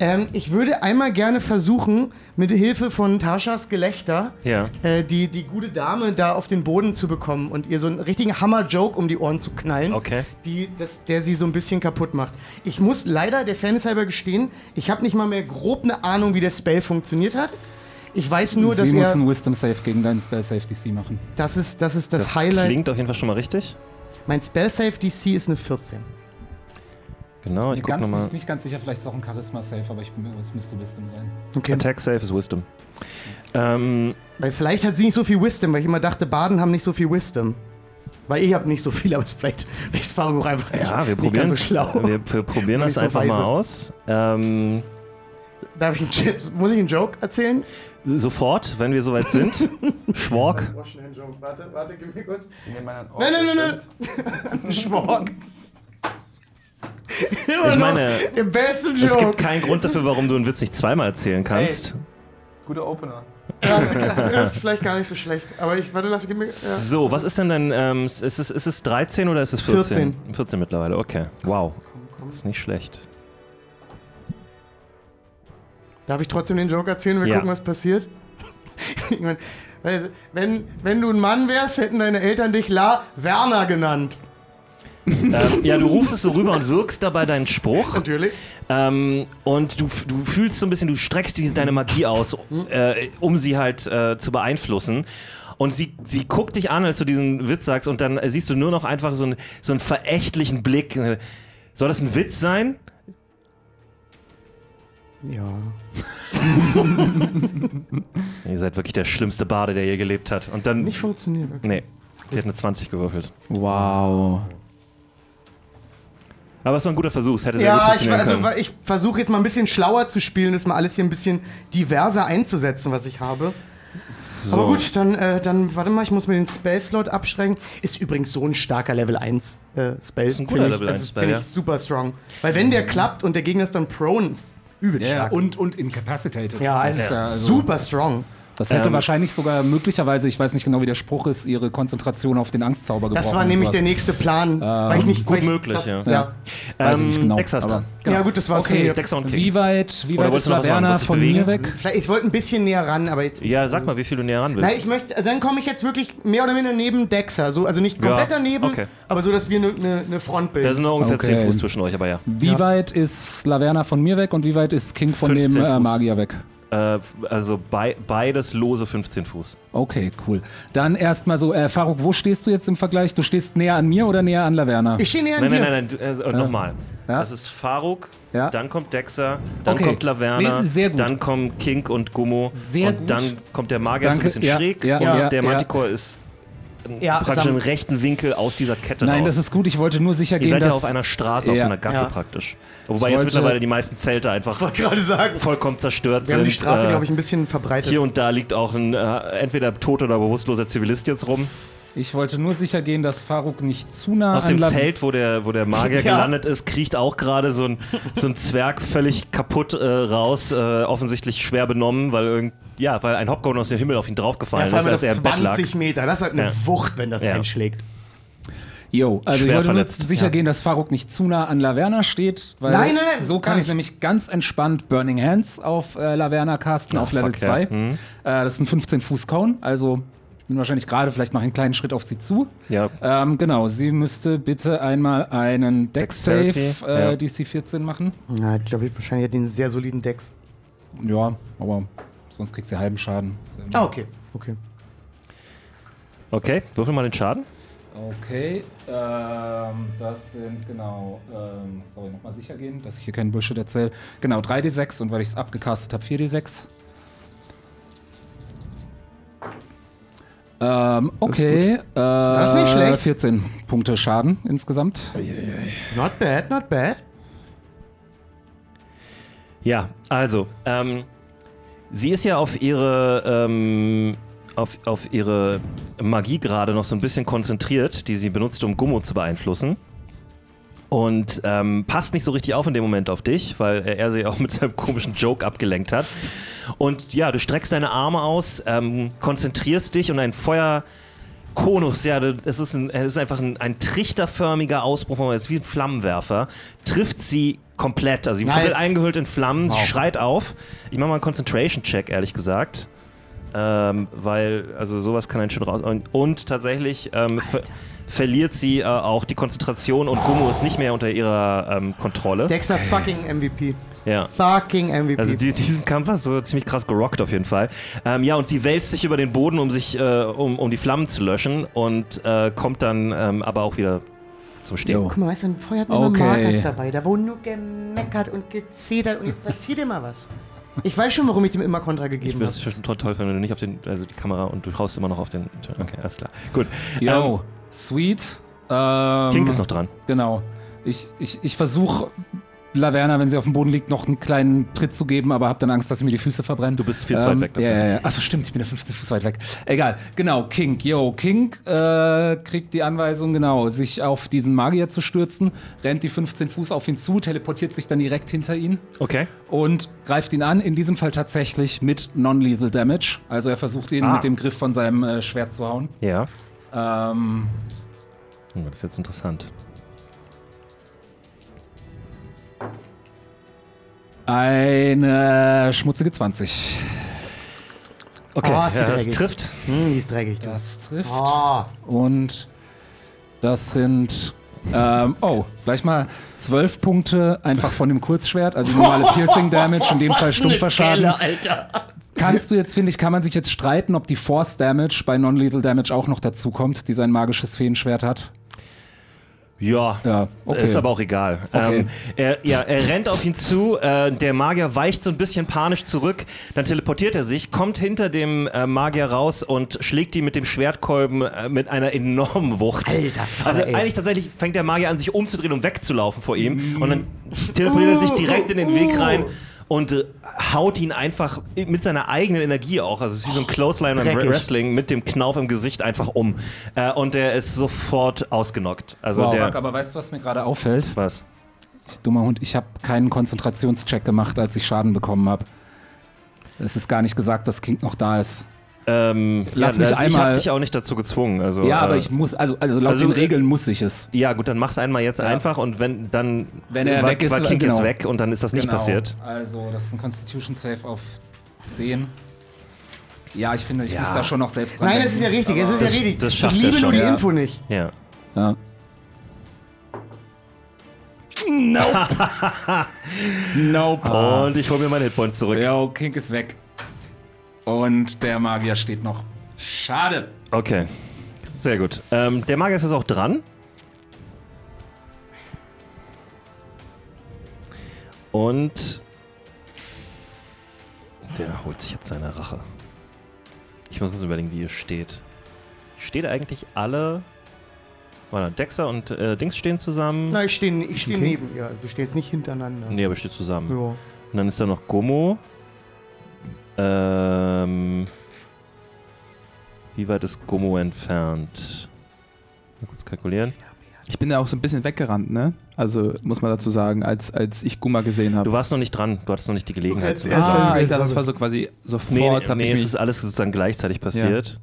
Ähm, ich würde einmal gerne versuchen, mit Hilfe von Taschas Gelächter Ja. äh, die, die gute Dame da auf den Boden zu bekommen und ihr so einen richtigen Hammer-Joke um die Ohren zu knallen, Okay. die, das, der sie so ein bisschen kaputt macht. Ich muss leider der Fairness halber gestehen, ich habe nicht mal mehr grob eine Ahnung, wie der Spell funktioniert hat. Ich weiß nur, dass Sie muss er. einen Wisdom Save gegen deinen Spell Save DC machen. Das ist das, ist das, Das Highlight. klingt auf jeden Fall schon mal richtig. Mein Spell Save DC ist eine 14. Genau, ich guck ganz, nochmal. nicht, nicht ganz sicher, vielleicht ist es auch ein Charisma Save, aber ich, es müsste Wisdom sein. Okay. Attack Save ist Wisdom. Ähm, Weil vielleicht hat sie nicht so viel Wisdom, weil ich immer dachte, Baden haben nicht so viel Wisdom. Weil ich habe nicht so viel, aber vielleicht ist Fargo auch einfach ja, wir nicht probieren ganz so schlau. Wir, wir probieren Nicht das so einfach weise. mal aus. Ähm, Darf ich einen, muss ich einen Joke erzählen? Sofort, wenn wir soweit sind. Schwork. Warte, warte, gib mir kurz. Nein, Nein, nein, nein, nein. Schwork. Immer Ich meine, der beste Es gibt keinen Grund dafür, warum du einen Witz nicht zweimal erzählen kannst. Guter Opener. Das, das ist vielleicht gar nicht so schlecht. Aber ich, warte, lass gib mir. Ja. So, was ist denn dein, ähm, ist es, ist es 13 oder ist es 14? 14. 14 mittlerweile, okay. Wow, Komm, komm. ist nicht schlecht. Darf ich trotzdem den Joke erzählen und wir Ja. gucken, was passiert? ich mein, wenn, wenn du ein Mann wärst, hätten deine Eltern dich La Werner genannt. ähm, ja, du rufst es so rüber und wirkst dabei deinen Spruch. Natürlich. Ähm, und du, du fühlst so ein bisschen, du streckst die, deine Magie aus, äh, um sie halt äh, zu beeinflussen. Und sie, sie guckt dich an, als du diesen Witz sagst, und dann siehst du nur noch einfach so, einen- so einen verächtlichen Blick. Soll das ein Witz sein? Ja. Ihr seid wirklich der schlimmste Bade, der je gelebt hat. Und dann. Nicht funktioniert. Okay. Nee, sie hat eine 20 gewürfelt. Wow. Aber es war ein guter Versuch, es hätte sehr gut Ja, ich, funktionieren also, können. ich versuche jetzt mal ein bisschen schlauer zu spielen, das mal alles hier ein bisschen diverser einzusetzen, was ich habe. So. Aber gut, dann, äh, dann, warte mal, ich muss mir den Spell-Slot abschränken. Ist übrigens so ein starker Level 1 äh, Spell. Ist ein finde guter ich. Level Also, 1 Spell, finde ja. ich super strong. Weil wenn der klappt und der Gegner ist dann prone, ist übel Ja, stark. und, und incapacitated. ja, also ist ja, also- super strong. Das hätte Ähm, wahrscheinlich sogar möglicherweise, ich weiß nicht genau, wie der Spruch ist, ihre Konzentration auf den Angstzauber gebrochen. Das war nämlich der nächste Plan. weil ich nicht, gut weil ich, möglich, das, ja. ja. Ja. Weiß ich nicht genau. Dexa ist aber- dran. Ja, gut, das war's Okay. Dexa und King. wie weit, wie weit ist? Laverna von mir weg? Vielleicht, ich wollte ein bisschen näher ran, aber jetzt. Ja, sag mal, wie viel du näher ran willst. Nein, ich möchte, also dann komme ich jetzt wirklich mehr oder minder neben Dexa. So, also nicht Ja, komplett daneben, okay. aber so, dass wir eine ne, ne Front da bilden. sind noch ungefähr Okay. 10 Fuß zwischen euch, aber ja. Wie Ja. weit ist Laverna von mir weg und wie weit ist King von 15 dem äh, Fuß. Magier weg? Äh, also bei, beides lose 15 Fuß. Okay, cool. Dann erstmal so, äh, Faruk, wo stehst du jetzt im Vergleich? Du stehst näher an mir oder näher an Laverna? Ich stehe näher an Nein, dir. nein, nein, nein, also, äh, nochmal. Ja. Das ist Faruk, Ja. dann kommt Dexa, dann Okay. kommt Laverna, Nee, sehr gut. dann kommen King und Gummo Sehr und gut. dann kommt der Magier so ein bisschen Ja, schräg ja, und ja, der ja. Manticore ist Ja, praktisch im rechten Winkel aus dieser Kette Nein, raus. das ist gut. Ich wollte nur sicher Ihr gehen, seid ja dass... auf einer Straße, auf Ja. so einer Gasse Ja. praktisch. Wobei Ich jetzt mittlerweile die meisten Zelte einfach sagen. vollkommen zerstört Wir haben sind. die Straße, Äh, glaube ich, ein bisschen verbreitet. Hier und da liegt auch ein äh, entweder toter oder bewusstloser Zivilist jetzt rum. Ich wollte nur sicher gehen, dass Faruk nicht zu nah Aus dem Zelt, wo der, wo der Magier Ja. gelandet ist, kriecht auch gerade so ein, so ein Zwerg völlig kaputt äh, raus, äh, offensichtlich schwer benommen, weil, irgend, ja, weil ein Hopcorn aus dem Himmel auf ihn ja, draufgefallen allem ist, als er das im Bett lag. 20 Meter. Das hat eine Ja. Wucht, wenn das Ja. einschlägt. Jo, also Schwer ich wollte verletzt, nur sicher ja. gehen, dass Faruk nicht zu nah an Laverna steht, weil Nein, nein, nein, so kann ich nicht. nämlich ganz entspannt Burning Hands auf äh, Laverna casten, Ah, auf Level fuck, ja. 2. Mhm. Äh, das ist ein 15 Fuß Cone, also ich bin wahrscheinlich gerade vielleicht noch einen kleinen Schritt auf sie zu. Ja, Ähm, genau, sie müsste bitte einmal einen Dex Save äh, ja. DC 14 machen. Na, ich glaube, ich wahrscheinlich hat den sehr soliden Dex. Ja, aber sonst kriegt sie halben Schaden. Ah, okay. Okay. okay, würfel mal den Schaden. Okay, ähm, das sind genau, ähm, sorry, nochmal sicher gehen, dass ich hier keinen Bullshit erzähle. Genau, 3d6 und weil ich es abgecastet habe, 4d6. Ähm, okay, äh, Das ist nicht schlecht. 14 Punkte Schaden insgesamt. Not bad, not bad. Ja, also, ähm, sie ist ja auf ihre, ähm, auf, auf ihre Magie gerade noch so ein bisschen konzentriert, die sie benutzt, um Gummo zu beeinflussen. Und ähm, passt nicht so richtig auf in dem Moment auf dich, weil er sie auch mit seinem komischen Joke abgelenkt hat. Und ja, du streckst deine Arme aus, ähm, konzentrierst dich und ein Feuer. Konus, ja, es ist, ein, es ist einfach ein, ein trichterförmiger Ausbruch, es ist wie ein Flammenwerfer, trifft sie komplett, also sie Nice. komplett eingehüllt in Flammen, sie Wow. schreit auf. Ich mache mal einen Concentration-Check, ehrlich gesagt. Ähm, weil, also sowas kann einen schon raus. Und, und tatsächlich ähm, ver verliert sie äh, auch die Konzentration und Gummo ist nicht mehr unter ihrer ähm, Kontrolle. Dexter fucking MVP. Ja. Fucking MVP. Also die, diesen Kampf hast du ziemlich krass gerockt auf jeden Fall. Ähm, ja, und sie wälzt sich über den Boden, um sich, äh, um, um die Flammen zu löschen und äh, kommt dann ähm, aber auch wieder zum Stehen. Guck mal, weißt du, ein Feuer hat immer Okay. Markers dabei. Da wurde nur gemeckert und gezetert und jetzt passiert immer was. Ich weiß schon, warum ich dem immer Kontra Ich gegeben würde habe. es schon toll, toll finden, wenn du nicht auf den, also die Kamera und du haust immer noch auf den. Okay, alles klar. Gut. Yo, sweet. Ähm, King ist noch dran. Genau. Ich, ich, ich versuche Laverna, wenn sie auf dem Boden liegt, noch einen kleinen Tritt zu geben, aber habe dann Angst, dass sie mir die Füße verbrennen. Du bist viel zu weit weg Ja, dafür. ja, ja. Achso, stimmt, ich bin ja 15 Fuß weit weg. Egal. Genau, King. Yo, King äh, kriegt die Anweisung, genau, sich auf diesen Magier zu stürzen, rennt die 15 Fuß auf ihn zu, teleportiert sich dann direkt hinter ihn Okay. und greift ihn an. In diesem Fall tatsächlich mit Non-Lethal Damage. Also er versucht ihn Ah. mit dem Griff von seinem äh, Schwert zu hauen. Ja. Ähm, Oh, das ist jetzt interessant. Eine schmutzige 20. Okay, Oh, ja, das trifft. Hm, die ist dreckig. Du. Das trifft. Oh. Und das sind. Ähm, oh, gleich mal 12 Punkte einfach von dem Kurzschwert, also normale Piercing Damage, in dem Fall stumpfer Schaden. Alter. Kannst du jetzt, finde ich, kann man sich jetzt streiten, ob die Force Damage bei Non-Lethal Damage auch noch dazu kommt, die sein magisches Feenschwert hat. Ja, Ja, okay. ist aber auch egal. Okay. Ähm, er, ja, er rennt auf ihn zu, äh, der Magier weicht so ein bisschen panisch zurück, dann teleportiert er sich, kommt hinter dem äh, Magier raus und schlägt ihn mit dem Schwertkolben äh, mit einer enormen Wucht. Alter Vater, also ey. eigentlich tatsächlich fängt der Magier an, sich umzudrehen und wegzulaufen vor ihm und dann teleportiert er sich direkt in den Weg rein und äh, haut ihn einfach mit seiner eigenen Energie auch, also es ist wie so ein Clothesline beim Dreckig. Wrestling mit dem Knauf im Gesicht einfach um. Äh, und der ist sofort ausgenockt. Also wow, der. Marc, aber weißt du, was mir gerade auffällt? Was? Ich, dummer Hund, ich habe keinen Konzentrationscheck gemacht, als ich Schaden bekommen habe. Es ist gar nicht gesagt, dass King noch da ist. Ähm, Lass ja, mich das- Ich einmal- habe dich auch nicht dazu gezwungen. Also, ja, aber äh, ich muss, also, also laut also, den äh, Regeln muss ich es. Ja, gut, dann mach's einmal jetzt Ja. einfach und wenn dann Wenn er war, weg ist, war King genau. jetzt weg und dann ist das nicht Genau. passiert. Also, das ist ein Constitution Save auf 10. Ja, ich finde, ich Ja. muss da schon noch selbst dran Nein, denken. es ist ja richtig, es ist ja Das- richtig. das ich schafft er liebe nur die ja. Info nicht. Ja. Ja. Nope. Und ich hole mir meine Hitpoints zurück. Jo, King ist weg. Und der Magier steht noch. Schade. Okay. Sehr gut. Ähm, der Magier ist jetzt auch dran. Und der holt sich jetzt seine Rache. Ich muss uns überlegen, wie ihr steht. Steht eigentlich alle. Warte, Dexter und äh, Dings stehen zusammen. Na, ich stehe ich steh Okay. neben ihr. Also wir stehen jetzt nicht hintereinander. Nee, aber steht zusammen. Ja. Und dann ist da noch Gomo. Ähm, wie weit ist Gomo entfernt? Mal kurz kalkulieren. Ich bin da auch so ein bisschen weggerannt, ne? Also muss man dazu sagen, als, als ich Guma gesehen Du habe. warst noch nicht dran, du hattest noch nicht die Gelegenheit zu. Ah, Ja, ich dachte, das war so quasi sofort. Nee, nee, nee ich es ist alles sozusagen gleichzeitig passiert.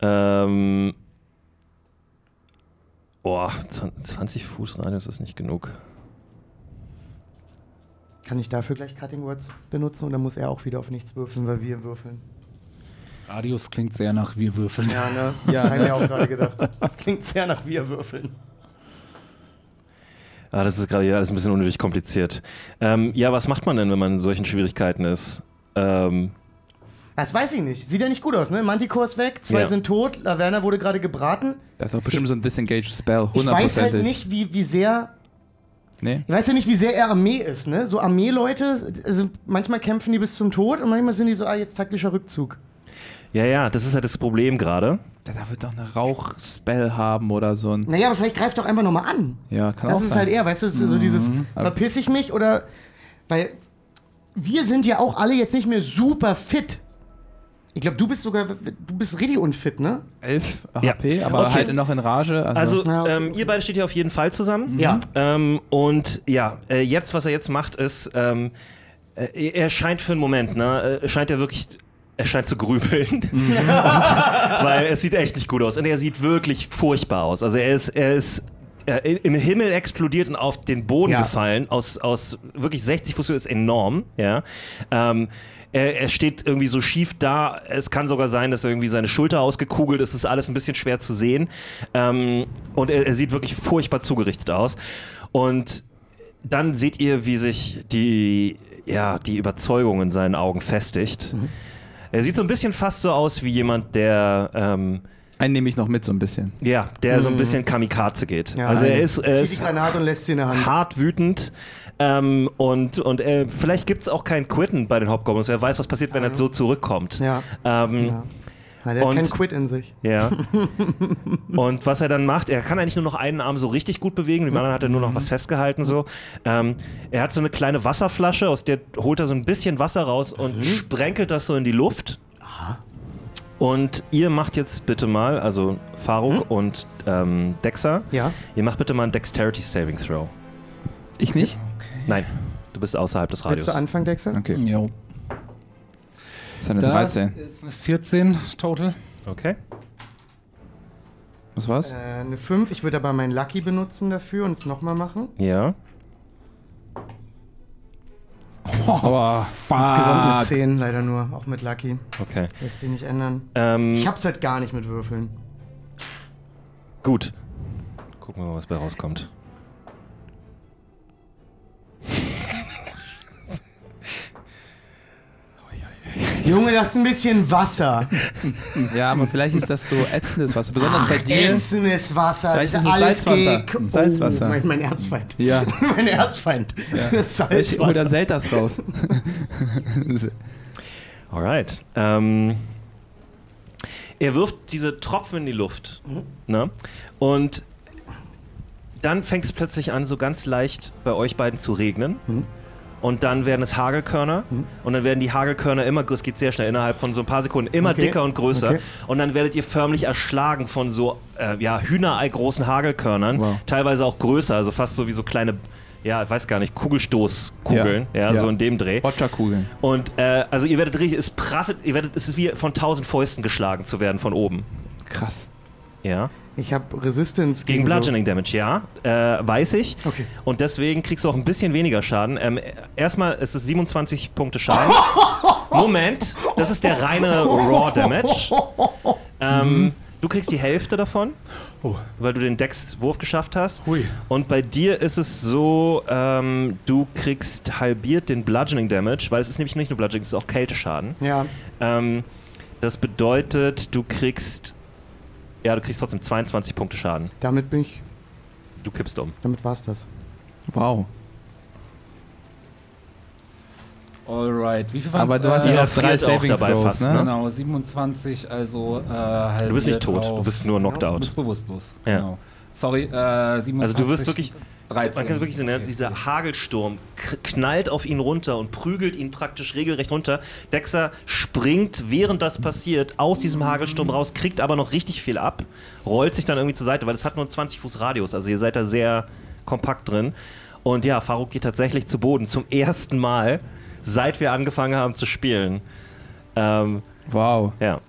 Ähm. Boah, 20 Fuß Radius ist nicht genug. Kann ich dafür gleich Cutting Words benutzen oder muss er auch wieder auf nichts würfeln, weil wir würfeln? Radius klingt sehr nach wir würfeln. Ja, ne? Ja, Hab ich ne? mir auch gerade gedacht. Klingt sehr nach wir würfeln. Ah, das ist gerade ja alles ein bisschen unnötig kompliziert. Ähm, ja, was macht man denn, wenn man in solchen Schwierigkeiten ist? Ähm, Das weiß ich nicht. Sieht ja nicht gut aus, ne? Manticore ist weg, zwei Ja. sind tot, Laverna wurde gerade gebraten. Das ist doch bestimmt so ein Disengaged Spell, Ich weiß halt hundertprozentig. nicht, wie, wie sehr. Nee? Ich weiß ja nicht, wie sehr er Armee ist, ne? So Armeeleute, also manchmal kämpfen die bis zum Tod und manchmal sind die so, ah, jetzt taktischer Rückzug. ja, ja, das ist halt das Problem gerade. Der da wird doch eine Rauchspell haben oder so ein. Naja, aber vielleicht greift doch einfach nochmal an. Ja, kann Das auch ist sein. halt eher, weißt du, so dieses, verpiss ich mich oder. Weil wir sind ja auch alle jetzt nicht mehr super fit. Ich glaube, du bist sogar, du bist richtig unfit, ne? 11 Ja. HP, aber Okay. halt noch in Rage. Also, Also, Ja, okay. ähm, ihr beide steht hier auf jeden Fall zusammen. Ja. Ähm, und ja, äh, jetzt, was er jetzt macht, ist, ähm, äh, er scheint für einen Moment, ne, äh, scheint er wirklich, er scheint zu grübeln. und, weil es sieht echt nicht gut aus. Und er sieht wirklich furchtbar aus. Also er ist, er ist äh, im Himmel explodiert und auf den Boden Ja. gefallen. Aus, aus wirklich 60 Fuß Höhe ist enorm. Ja. Ähm, er, er steht irgendwie so schief da. Es kann sogar sein, dass irgendwie seine Schulter ausgekugelt ist. Es ist alles ein bisschen schwer zu sehen. Ähm, und er, er sieht wirklich furchtbar zugerichtet aus. Und dann seht ihr, wie sich die, ja, die Überzeugung in seinen Augen festigt. Mhm. Er sieht so ein bisschen fast so aus wie jemand, der, ähm, einen nehme ich noch mit so ein bisschen. ja, der so ein bisschen Kamikaze geht. Mhm. Ja, also er ist, er zieht ist die Granate und lässt sie in der Hand. hart wütend. Ähm, und und äh, vielleicht gibt es auch kein Quitten bei den Hobgoblins. Wer weiß, was passiert, wenn er so zurückkommt. Ja. Ähm, Ja. Ja, der hat Und- keinen Quit in sich. ja. Und was er dann macht, er kann eigentlich nur noch einen Arm so richtig gut bewegen, dem anderen hat er nur noch was festgehalten so. Ähm, er hat so eine kleine Wasserflasche, aus der holt er so ein bisschen Wasser raus und sprenkelt das so in die Luft. Und ihr macht jetzt bitte mal, also Faruk und ähm, Dexa, Ja. ihr macht bitte mal einen Dexterity Saving Throw. Ich nicht? Nein, du bist außerhalb des Willst du Radius. anfangen, Dexter? Okay. Jo. Das ist eine Das 13. ist eine 14 total. Okay. Was war's? Äh, eine 5. Ich würde aber meinen Lucky benutzen dafür und es nochmal machen. Ja. Aber Insgesamt eine Fuck. 10, leider nur. Auch mit Lucky. Okay. Lässt sich nicht ändern. Ähm, Ich hab's halt gar nicht mit Würfeln. gut. Gucken wir mal, was bei rauskommt. Junge, das ist ein bisschen Wasser. ja, aber vielleicht ist das so ätzendes Wasser. Besonders bei dir. Ätzendes Wasser. Vielleicht das ist es alles Salzwasser. ge- Salzwasser. Oh, mein, mein Erzfeind. Ja. mein Erzfeind. Das Ich hol da Salzwasser. Seltas raus. Alright. Ähm, er wirft diese Tropfen in die Luft. Ne? Und dann fängt es plötzlich an, so ganz leicht bei euch beiden zu regnen. Und dann werden es Hagelkörner. Und dann werden die Hagelkörner immer, es geht sehr schnell, innerhalb von so ein paar Sekunden, immer Okay. dicker und größer. Okay. Und dann werdet ihr förmlich erschlagen von so äh, ja, Hühnerei großen Hagelkörnern. Wow. Teilweise auch größer, also fast so wie so kleine, ja, ich weiß gar nicht, Kugelstoßkugeln. Ja, Ja. so in dem Dreh. Boccia-Kugeln. Und äh, also ihr werdet richtig, es prasselt, ihr werdet, es ist wie von tausend Fäusten geschlagen zu werden von oben. Krass. Ja. Ich habe Resistance Gegen so- Bludgeoning Damage, ja. Äh, weiß ich. Okay. Und deswegen kriegst du auch ein bisschen weniger Schaden. Ähm, erstmal ist es 27 Punkte Schaden. Moment, das ist der reine Raw Damage. Ähm, Du kriegst die Hälfte davon, weil du den Dex-Wurf geschafft hast. Hui. Und bei dir ist es so, ähm, du kriegst halbiert den Bludgeoning Damage, weil es ist nämlich nicht nur Bludgeoning, es ist auch Kälteschaden. Ja, Ähm, das bedeutet, du kriegst, ja, du kriegst trotzdem 22 Punkte Schaden. damit bin ich, Du kippst um. damit war's das. Wow. Alright, wie viel waren Aber du hast ja ja noch drei Saving dabei Throws, fast, ne? ne? Genau, 27, also äh, halbiert Du bist nicht tot, auf- du bist nur knocked Du out. bist bewusstlos. Ja. Genau. Sorry, äh, 27. Also du wirst wirklich, 13. man kann es wirklich sehen, ne? Okay. dieser Hagelsturm knallt auf ihn runter und prügelt ihn praktisch regelrecht runter. Dexter springt, während das passiert, aus diesem Hagelsturm raus, kriegt aber noch richtig viel ab, rollt sich dann irgendwie zur Seite, weil es hat nur einen 20 Fuß Radius, also ihr seid da sehr kompakt drin. Und ja, Faruk geht tatsächlich zu Boden, zum ersten Mal, seit wir angefangen haben zu spielen. Ähm, Wow. ja.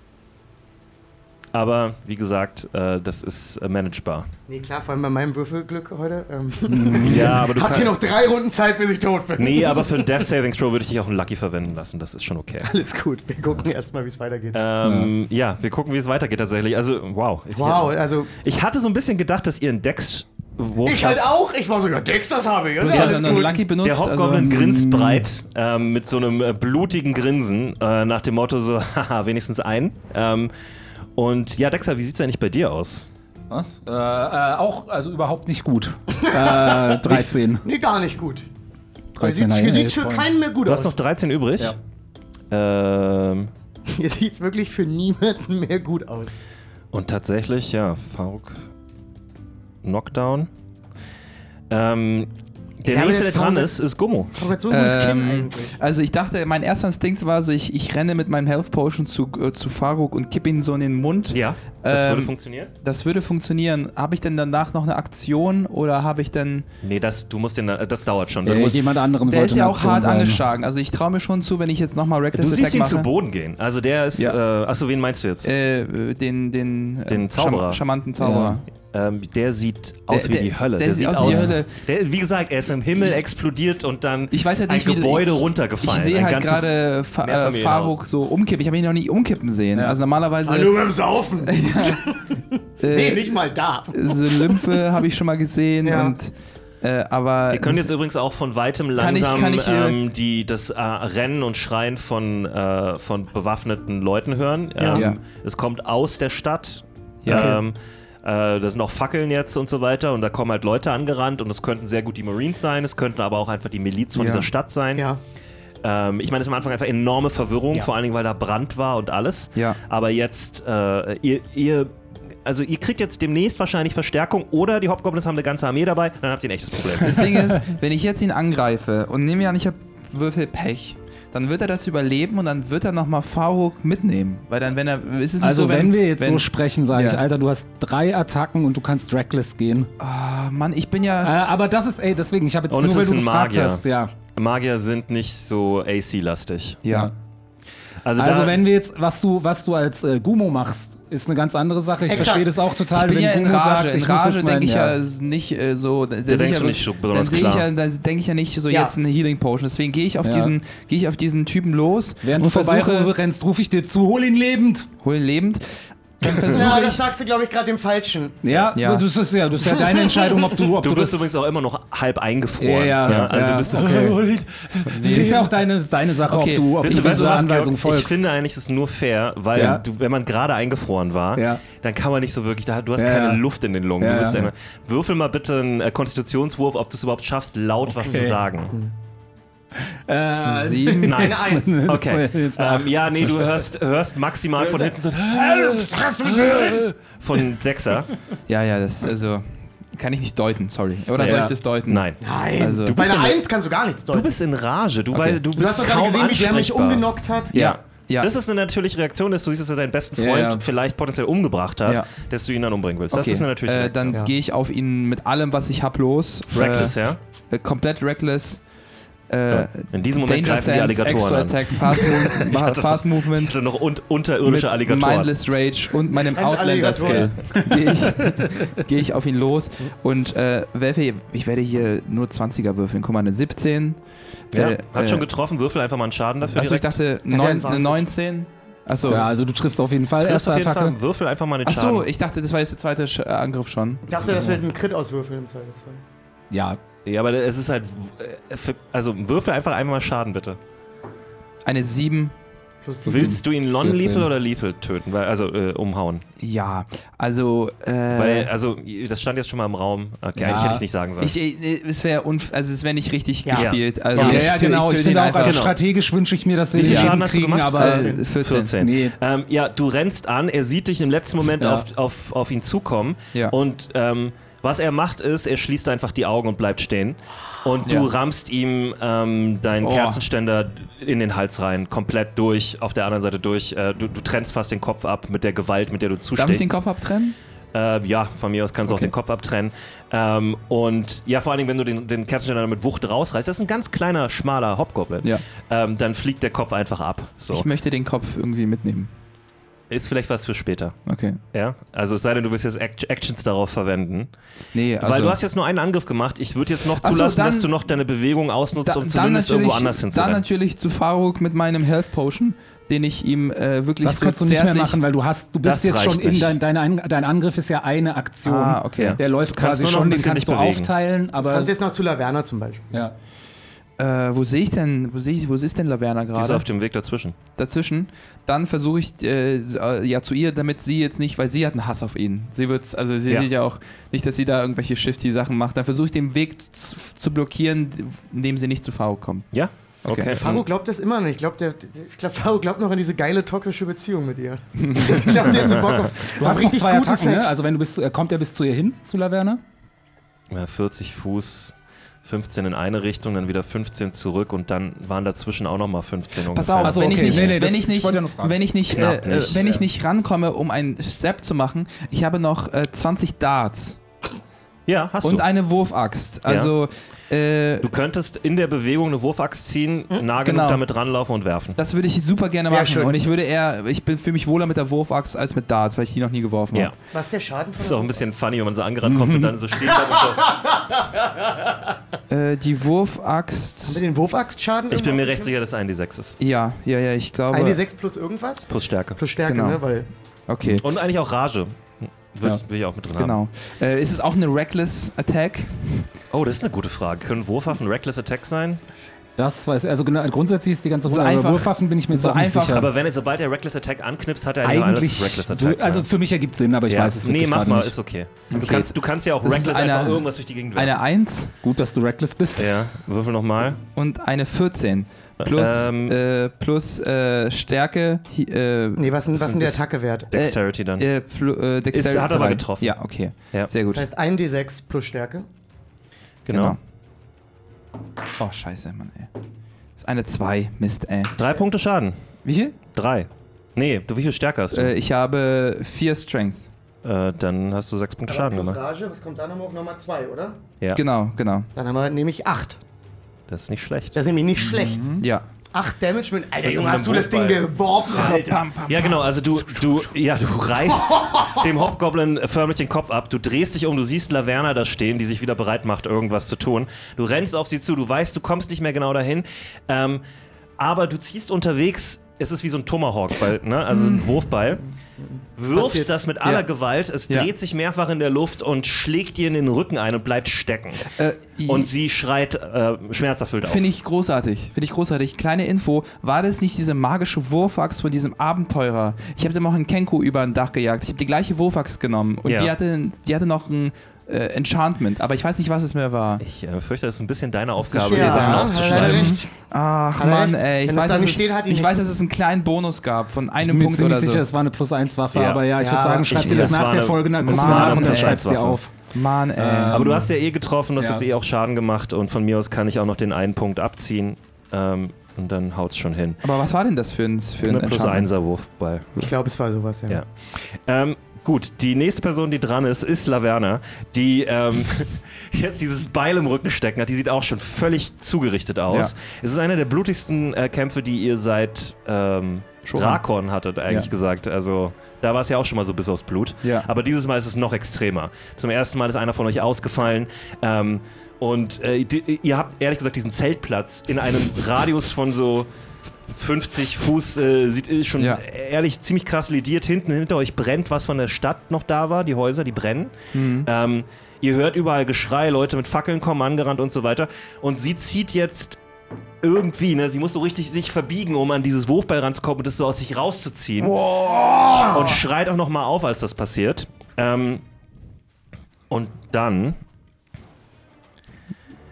Aber wie gesagt, äh, das ist äh, managebar. Nee, klar, vor allem bei meinem Würfelglück heute. Ähm, Ja, aber du Habt ihr noch drei Runden Zeit, bis ich tot bin? Nee, aber für ein Death Saving Throw würde ich dich auch einen Lucky verwenden lassen. Das ist schon okay. Alles gut, wir gucken erstmal, wie es weitergeht. Ähm, ja. wir gucken, wie es weitergeht tatsächlich. Also, wow. Ich, wow, also Ich hatte so ein bisschen gedacht, dass ihr einen Dex. ich halt auch. Ich war so, ja, Dex, das habe ich. Das einen gut. Lucky benutzt. Der Hobgoblin also, grinst breit ähm, mit so einem äh, blutigen Grinsen äh, nach dem Motto so, haha, wenigstens ein. Ähm, und ja, Dexter, wie sieht's eigentlich bei dir aus? Was? Äh, äh, auch, also überhaupt nicht gut. äh, 13. Nee, gar nicht gut. 13 Hier High sieht es für keinen mehr gut Du hast aus. noch 13 übrig. Ja. Ähm, Hier sieht es wirklich für niemanden mehr gut aus. Und tatsächlich, ja, Fauk Knockdown. Ähm, der Ja, nächste, der der dran ist, ist Gummo. Muss das Ähm, also ich dachte, mein erster Instinkt war so, ich, ich renne mit meinem Health Potion zu, äh, zu Faruk und kipp ihn so in den Mund. Ja, das Ähm, würde funktionieren. Das würde funktionieren. Habe ich denn danach noch eine Aktion oder habe ich denn... Nee, das, du musst den, äh, das dauert schon. Äh, Du, musst, jemand anderem Der sollte ist ja auch hart sein. angeschlagen. Also ich traue mir schon zu, wenn ich jetzt nochmal du Reckless siehst Attack ihn mache. zu Boden gehen. Also der ist, Ja. äh, achso, wen meinst du jetzt? äh, den, den, äh, Den Zauberer. charm- charmanten Zauberer. Ähm, der sieht aus wie der- die Hölle. der sieht aus wie die Hölle. Der, wie gesagt, er ist im Himmel explodiert und dann Ich weiß halt nicht, ein wie Gebäude ich, runtergefallen. Ich sehe halt gerade Fa äh. Faruk so umkippen. Ich habe ihn noch nie umkippen sehen. Ja. Also normalerweise Hallo beim Saufen. äh, nee, nicht mal da. so Lymphe habe ich schon mal gesehen Ja. und äh, aber Wir können es- jetzt übrigens auch von weitem Kann ich- langsam kann ich, äh, ähm, die, das äh, Rennen und Schreien von, äh, von bewaffneten Leuten hören. Ja. Ähm, Ja. Es kommt aus der Stadt. Ja. Ähm, äh, da sind auch Fackeln jetzt und so weiter und da kommen halt Leute angerannt und es könnten sehr gut die Marines sein, es könnten aber auch einfach die Miliz von Ja. dieser Stadt sein. Ja. Ähm, ich meine, es ist am Anfang einfach enorme Verwirrung, Ja. vor allen Dingen, weil da Brand war und alles. Ja. Aber jetzt, äh, ihr, ihr, also ihr kriegt jetzt demnächst wahrscheinlich Verstärkung oder die Hobgoblins haben eine ganze Armee dabei, dann habt ihr ein echtes Problem. Das Ding ist, wenn ich jetzt ihn angreife und nehme ja nicht Würfel Pech, dann wird er das überleben und dann wird er nochmal Faruk mitnehmen. Weil dann, wenn er. Ist es nicht Also so, wenn, wir jetzt wenn, so sprechen, sage Ja. ich, Alter, du hast drei Attacken und du kannst Reckless gehen. Ah, Mann, ich bin Äh, ja. aber das ist, ey, deswegen, ich habe jetzt Und nur, weil du ein gefragt Magier. hast, ja. Magier sind nicht so AC-lastig. ja. Also, Also wenn wir jetzt, was du, was du als äh, Gumo machst, ist eine ganz andere Sache. Ich Exakt. verstehe das auch total, Ich bin wenn ja in Rage. sagt, in Rage denke ich ja nicht äh, so. Da denkst sicher- du nicht so besonders dann sehe ich klar. ja, da denke ich ja nicht so Ja. jetzt eine Healing Potion. Deswegen gehe ich auf Ja. diesen, gehe ich auf diesen Typen los Während du und versuche, vorbei rennst, rufe ich dir zu, hol ihn lebend. hol ihn lebend. Dann versuche Ja, ich. das sagst du, glaube ich, gerade dem Falschen. Ja, Ja. Das, ist ja, das ist ja deine Entscheidung, ob du, ob du du, bist das... übrigens auch immer noch halb eingefroren. Ja, ja, also ja, du bist okay. ist ja auch deine, deine Sache, Okay. ob du, ob weißt du dieser was, Anweisung folgst. Ich finde eigentlich, es ist nur fair, weil Ja. du, wenn man gerade eingefroren war, Ja. dann kann man nicht so wirklich, da- du hast Ja, keine. Luft in den Lungen. Ja, du bist ja. immer, würfel mal bitte einen äh, Konstitutionswurf, ob du es überhaupt schaffst, laut was zu Okay. sagen. Äh, Sieben. Nice. Eine Eins. Okay. Ähm, ja, nee, du hörst, hörst maximal von hinten so von Dexter. Ja, ja, das also. Kann ich nicht deuten, sorry. Oder Ja. soll ich das deuten? Nein. Nein, Also- du Du bei bist einer in- 1 kannst du gar nichts Du deuten. bist in Rage. Du, Okay. weil, du Du bist hast doch gerade gesehen, wie der mich umgenockt hat. Ja. Ja. Das ist eine natürliche Reaktion, dass du siehst, dass er deinen besten Ja, Freund ja. vielleicht potenziell umgebracht hat, Ja. dass du ihn dann umbringen willst. Das Okay. ist eine natürliche äh, Reaktion. Dann Ja. gehe ich auf ihn mit allem, was ich hab, los. Reckless, ja? Äh, komplett reckless. Äh, In diesem Moment Danger greifen die Sense, Alligatoren Extra an. Attack, Fast, Move, hatte Fast Ich Movement. hatte noch un unterirdische mit Alligatoren. Mindless Rage und meinem Fremd Outlander Skill Alligatoren. gehe ich, geh ich auf ihn los und äh, werfe, ich werde hier nur 20er würfeln. Guck mal, eine 17. Ja, äh, hat äh, schon getroffen, würfel einfach mal einen Schaden dafür. Achso, ich dachte neun, eine 19. Achso. Ja, also du triffst auf jeden Fall. Triffst Erste auf jeden Attacke. Fall, würfel einfach mal den Achso, Schaden. ich dachte, das war jetzt der zweite Sch- äh, Angriff schon. Ich dachte, das wird ein Crit auswürfeln im Zweifelsfall. Ja, Ja, aber es ist halt. äh, Also würfel einfach einmal Schaden, bitte. Eine 7. Plus die Willst du ihn non-lethal 14. oder lethal töten? Weil, also äh, umhauen. Ja, also. Äh, Weil, also, das stand jetzt schon mal im Raum. Okay, Ja. eigentlich hätte ich es nicht sagen sollen. ich, äh, es wäre also es wäre nicht richtig Ja. gespielt. Also ja, ich ja, genau. Ich, ihn finde auch, einfach. also Genau. strategisch wünsche ich mir, dass wir Wie den viel Schaden Schaden hast du kriegen, gemacht? aber Äh, 14. 14. Nee. Ähm, ja, du rennst an, er sieht dich im letzten Moment Ja. auf, auf, auf ihn zukommen Ja. und ähm, was er macht ist, er schließt einfach die Augen und bleibt stehen und du Ja. rammst ihm ähm, deinen Oh. Kerzenständer in den Hals rein, komplett durch, auf der anderen Seite durch. Äh, du, du trennst fast den Kopf ab mit der Gewalt, mit der du zustichst. Darf ich den Kopf abtrennen? Äh, ja, von mir aus kannst du auch Okay. den Kopf abtrennen. Ähm, und ja, vor allen Dingen, wenn du den, den Kerzenständer mit Wucht rausreißt, das ist ein ganz kleiner, schmaler Hobgoblin, Ja. ähm, dann fliegt der Kopf einfach ab. So. Ich möchte den Kopf irgendwie mitnehmen. Ist vielleicht was für später. Okay. Ja, also es sei denn, du willst jetzt Act Actions darauf verwenden. Nee, also Weil du hast jetzt nur einen Angriff gemacht. Ich würde jetzt noch Ach so, zulassen, dann- dass du noch deine Bewegung ausnutzt, da, um dann, zumindest irgendwo anders dann hinzurennen. natürlich zu Faruk mit meinem Health Potion, den ich ihm äh, wirklich Das so kannst du nicht mehr machen, weil du hast, du bist Das jetzt schon in dein, dein, dein Angriff ist ja eine Aktion. Ah, okay. Der läuft Du kannst quasi schon, den kannst du bewegen. aufteilen, aber kannst jetzt noch zu Laverna zum Beispiel. ja. Äh, wo sehe ich denn, wo sehe ich, wo ist denn Laverna Die ist gerade? auf dem Weg dazwischen. Dazwischen. Dann versuche ich äh, äh, ja zu ihr, damit sie jetzt nicht, weil sie hat einen Hass auf ihn. Sie wird's, also sie Ja. sieht ja auch nicht, dass sie da irgendwelche shifty Sachen macht. Dann versuche ich den Weg zu, zu blockieren, indem sie nicht zu Faruk kommt. Ja? Okay. Okay. Faro glaubt das immer nicht. Ich glaube, glaub, Faro glaubt noch an diese geile toxische Beziehung mit ihr. ich glaube, der hat so Bock auf, Du hast noch zwei guten Attacken, ne? Also wenn du bis zu, äh, kommt er bis zu ihr hin, zu Laverna? Ja, 40 Fuß, 15 in eine Richtung, dann wieder 15 zurück und dann waren dazwischen auch nochmal 15 ungefähr. Pass auf, Ach so, wenn, okay. ich nicht, Nee, nee, wenn ich ich nicht, wollte ja wenn ich nicht, Knapp äh, nicht. wenn ich Ja. nicht rankomme, um einen Step zu machen, ich habe noch äh, 20 Darts Ja, hast und du. eine Wurfaxt. Also äh, Du könntest in der Bewegung eine Wurfaxt ziehen, nah genug Genau. damit ranlaufen und werfen. das würde ich super gerne Sehr machen. schön. Und ich würde eher, ich bin für mich wohler mit der Wurfaxt als mit Darts, weil ich die noch nie geworfen Ja. habe. Was ist der Schaden von Das ist auch ein bisschen funny, wenn man so angerannt kommt und dann so steht und Äh, die Haben wir Wurfaxt. den Wurfaxtschaden? so. Ich bin mir recht sicher, dass ein D6 ist. Ja, ja, ja, ich glaube. Ein D6 plus irgendwas? Plus Stärke. Plus Stärke, Genau. ne? Weil Okay, Und eigentlich auch Rage. Will, Ja. will ich auch mit drin haben. genau. Äh, ist es auch eine Reckless Attack? Oh, das ist eine gute Frage. Können Wurfwaffen Reckless Attack sein? Das weiß also genau, grundsätzlich ist die ganze So Runde, aber einfach- Wurfwaffen bin ich mir so einfach- sicher. Aber wenn er, sobald er Reckless Attack anknipst, hat er eigentlich, alles Reckless Attack. wür- also ja. für mich ergibt Sinn, aber ich ja. weiß es Nee, wirklich mach gerade mal, nicht. ist okay. Du, Okay. kannst, du kannst ja auch Das Reckless eine- einfach irgendwas durch die Gegend werfen. Eine 1 Gut, dass du reckless bist. Ja, würfel nochmal. und eine 14. Plus, Ähm, äh, plus äh, Stärke. Äh, Nee, was ist denn- was ist denn der Attacke-Wert? Dexterity dann. äh, plu, äh, Dexterity Ist- hat aber getroffen. Ja, okay. Ja. Sehr gut. Das heißt ein D6 plus Stärke. genau. Oh, scheiße, Mann, ey. Das ist eine 2. Mist, ey. Drei Punkte Schaden. Wie viel? Drei. Nee, du, wie viel Stärke hast du? Äh, ich habe 4 Strength. Äh, dann hast du sechs Punkte Schaden plus gemacht. Rage, was kommt da nochmal auf? Nochmal 2, oder? Ja, Genau, genau. Dann haben wir nämlich 8. das ist nicht schlecht. Das ist nämlich nicht schlecht. Ja. 8 Damage mit. Alter, Junge, hast du das Ding geworfen, Alter. Ja, genau, also du, du, ja, du reißt dem Hobgoblin förmlich den Kopf ab, du drehst dich um, du siehst Laverna da stehen, die sich wieder bereit macht, irgendwas zu tun. Du rennst auf sie zu, du weißt, du kommst nicht mehr genau dahin, ähm, aber du ziehst unterwegs, es ist wie so ein Tomahawk-Ball, ne? also so ein Wurfball. Wirfst Passiert. das mit aller Ja. Gewalt, es Ja. dreht sich mehrfach in der Luft und schlägt dir in den Rücken ein und bleibt stecken. Äh, Und sie schreit äh, schmerzerfüllt auf. Finde ich großartig. Finde ich großartig. Kleine Info: War das nicht diese magische Wurfaxt von diesem Abenteurer? Ich habe dem auch einen Kenku über ein Dach gejagt. Ich habe die gleiche Wurfaxt genommen. Und Ja. die, hatte, die hatte noch ein äh, Enchantment. Aber ich weiß nicht, was es mehr war. Ich äh, fürchte, das ist ein bisschen deine Aufgabe, Ja, die Sachen aufzuschreiben. recht. Ach, Mann, ey. Ich, weiß, da dass es, steht, hat ihn ich weiß, dass es einen kleinen Bonus gab von Ich einem bin mir Punkt oder so. sicher, es war eine Plus-1-Waffe, Ja. aber ja, ich Ja, würde sagen, schreib ich- dir das das nach der Folge, nach und dann schreibst du dir auf. Mann, ey. Aber du hast ja eh getroffen, du hast ja. jetzt eh auch Schaden gemacht und von mir aus kann ich auch noch den einen Punkt abziehen. Ähm, und dann haut's schon hin. Aber was war denn das für ein, für ein Eine plus Enchantment? einser Wurfball. Ich glaube, es war sowas, ja. Ja. Ähm, gut, die nächste Person, die dran ist, ist Laverna, die ähm, jetzt dieses Beil im Rücken stecken hat. Die sieht auch schon völlig zugerichtet aus. Ja. Es ist einer der blutigsten äh, Kämpfe, die ihr seit ähm, Schon. Rakon hattet, eigentlich Ja. gesagt. Also da war es ja auch schon mal so bis aufs Blut. Ja. Aber dieses Mal ist es noch extremer. Zum ersten Mal ist einer von euch ausgefallen. Ähm, und äh, die, ihr habt ehrlich gesagt diesen Zeltplatz in einem Radius von so 50 Fuß, äh, sieht ist schon Ja. ehrlich ziemlich krass lediert. Hinten hinter euch brennt, was von der Stadt noch da war, die Häuser, die brennen. Mhm. Ähm, ihr hört überall Geschrei, Leute mit Fackeln kommen angerannt und so weiter. Und sie zieht jetzt irgendwie, ne, sie muss so richtig sich verbiegen, um an dieses Wurfball ranzukommen und das so aus sich rauszuziehen. Und schreit auch noch mal auf, als das passiert. Ähm, und dann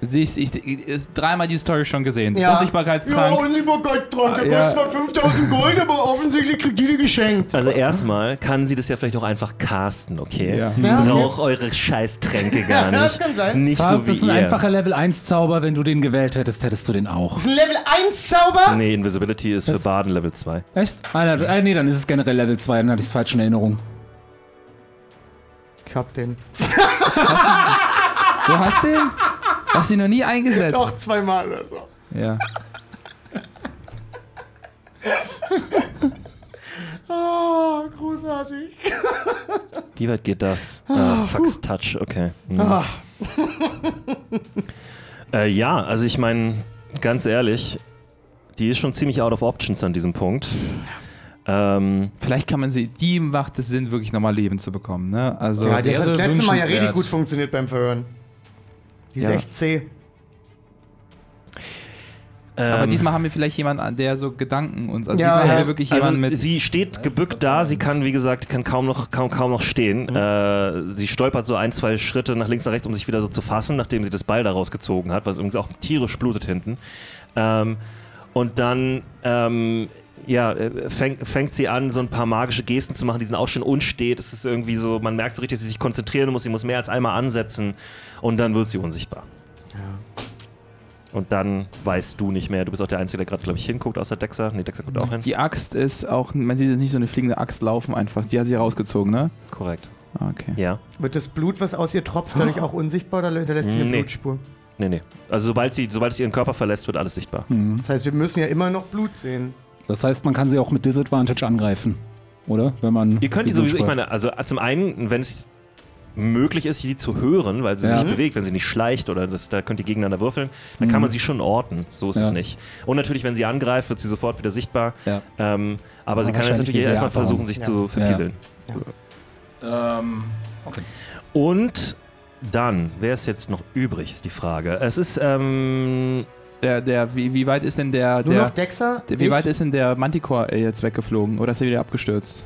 Siehst, ich, ich, ist dreimal die Story schon gesehen. Ja. Unsichtbarkeitstrank. Ja, Unsichtbarkeitstrank. Der Ja. kostet zwar 5000 Gold, aber offensichtlich kriegt die die geschenkt. Also erstmal kann sie das ja vielleicht auch einfach casten, okay? Ja. Ja. Braucht eure Scheißtränke gar Ja, nicht. das kann sein. Nicht Farb, so das wie ist ein ihr. einfacher Level 1 Zauber. Wenn du den gewählt hättest, hättest du den auch. Das ist ein Level 1 Zauber? Nee, Invisibility ist für Das- Baden Level 2. Echt? Ah, ah, nee, dann ist es generell Level 2. Dann hatte ich es falsch in Erinnerung. Ich hab den. Du hast den? Hast du ihn noch nie eingesetzt? Doch, zweimal oder so. Ja. Ah, großartig. Wie weit geht das? Ah, Sucks Touch, okay. Hm. Ah, Äh, ja, also ich meine, ganz ehrlich, die ist schon ziemlich out of options an diesem Punkt. Ähm, Vielleicht kann man sie, die macht es Sinn, wirklich nochmal Leben zu bekommen, ne? Also, ja, das hat das letzte Mal ja richtig gut funktioniert beim Verhören. Die ist Ja. echt zäh. Aber ähm, diesmal haben wir vielleicht jemanden, an der so Gedanken uns. Also Ja, diesmal ja. haben wir wirklich Also jemanden mit. sie steht gebückt da, sie kann, wie gesagt, kann kaum noch, kaum, kaum noch stehen. Mhm. Äh, sie stolpert so ein, zwei Schritte nach links, nach rechts, um sich wieder so zu fassen, nachdem sie das Beil da rausgezogen hat, was übrigens auch tierisch blutet hinten. Ähm, und dann ähm, ja, äh, fängt, fängt sie an, so ein paar magische Gesten zu machen, die sind auch schon unstet. Es ist irgendwie so, man merkt so richtig, dass sie sich konzentrieren muss, sie muss mehr als einmal ansetzen und dann wird sie unsichtbar. Und dann weißt du nicht mehr. Du bist auch der Einzige, der gerade, glaube ich, hinguckt, außer Dexter. Nee, Dexter guckt auch hin. die Axt ist auch, man sieht jetzt nicht so eine fliegende Axt laufen einfach. Die hat sie rausgezogen, ne? Korrekt. Ah, Okay. Ja. Wird das Blut, was aus ihr tropft, dadurch auch unsichtbar oder hinterlässt sie eine Nee. Blutspur? Nee, nee. Also sobald sie, sobald sie ihren Körper verlässt, wird alles sichtbar. Das heißt, wir müssen ja immer noch Blut sehen. Das heißt, man kann sie auch mit Disadvantage angreifen. Oder? Wenn man. Ihr könnt die sowieso, ich meine, also zum einen, wenn es möglich ist, sie zu hören, weil sie Ja. sich bewegt, wenn sie nicht schleicht oder das, da könnt ihr gegeneinander würfeln, dann kann Mhm. man sie schon orten. So ist es Ja. nicht. Und natürlich, wenn sie angreift, wird sie sofort wieder sichtbar. Ja. Ähm, aber Aber sie kann jetzt natürlich erstmal versuchen, sich Ja. zu verpieseln. Ähm, okay. Und dann, wer ist jetzt noch übrig, ist die Frage. Es ist, ähm, Der, der, wie, wie weit ist denn der, Nur der, noch Dexa? der wie ich? weit ist denn der Manticore äh, jetzt weggeflogen? Oder ist er wieder abgestürzt?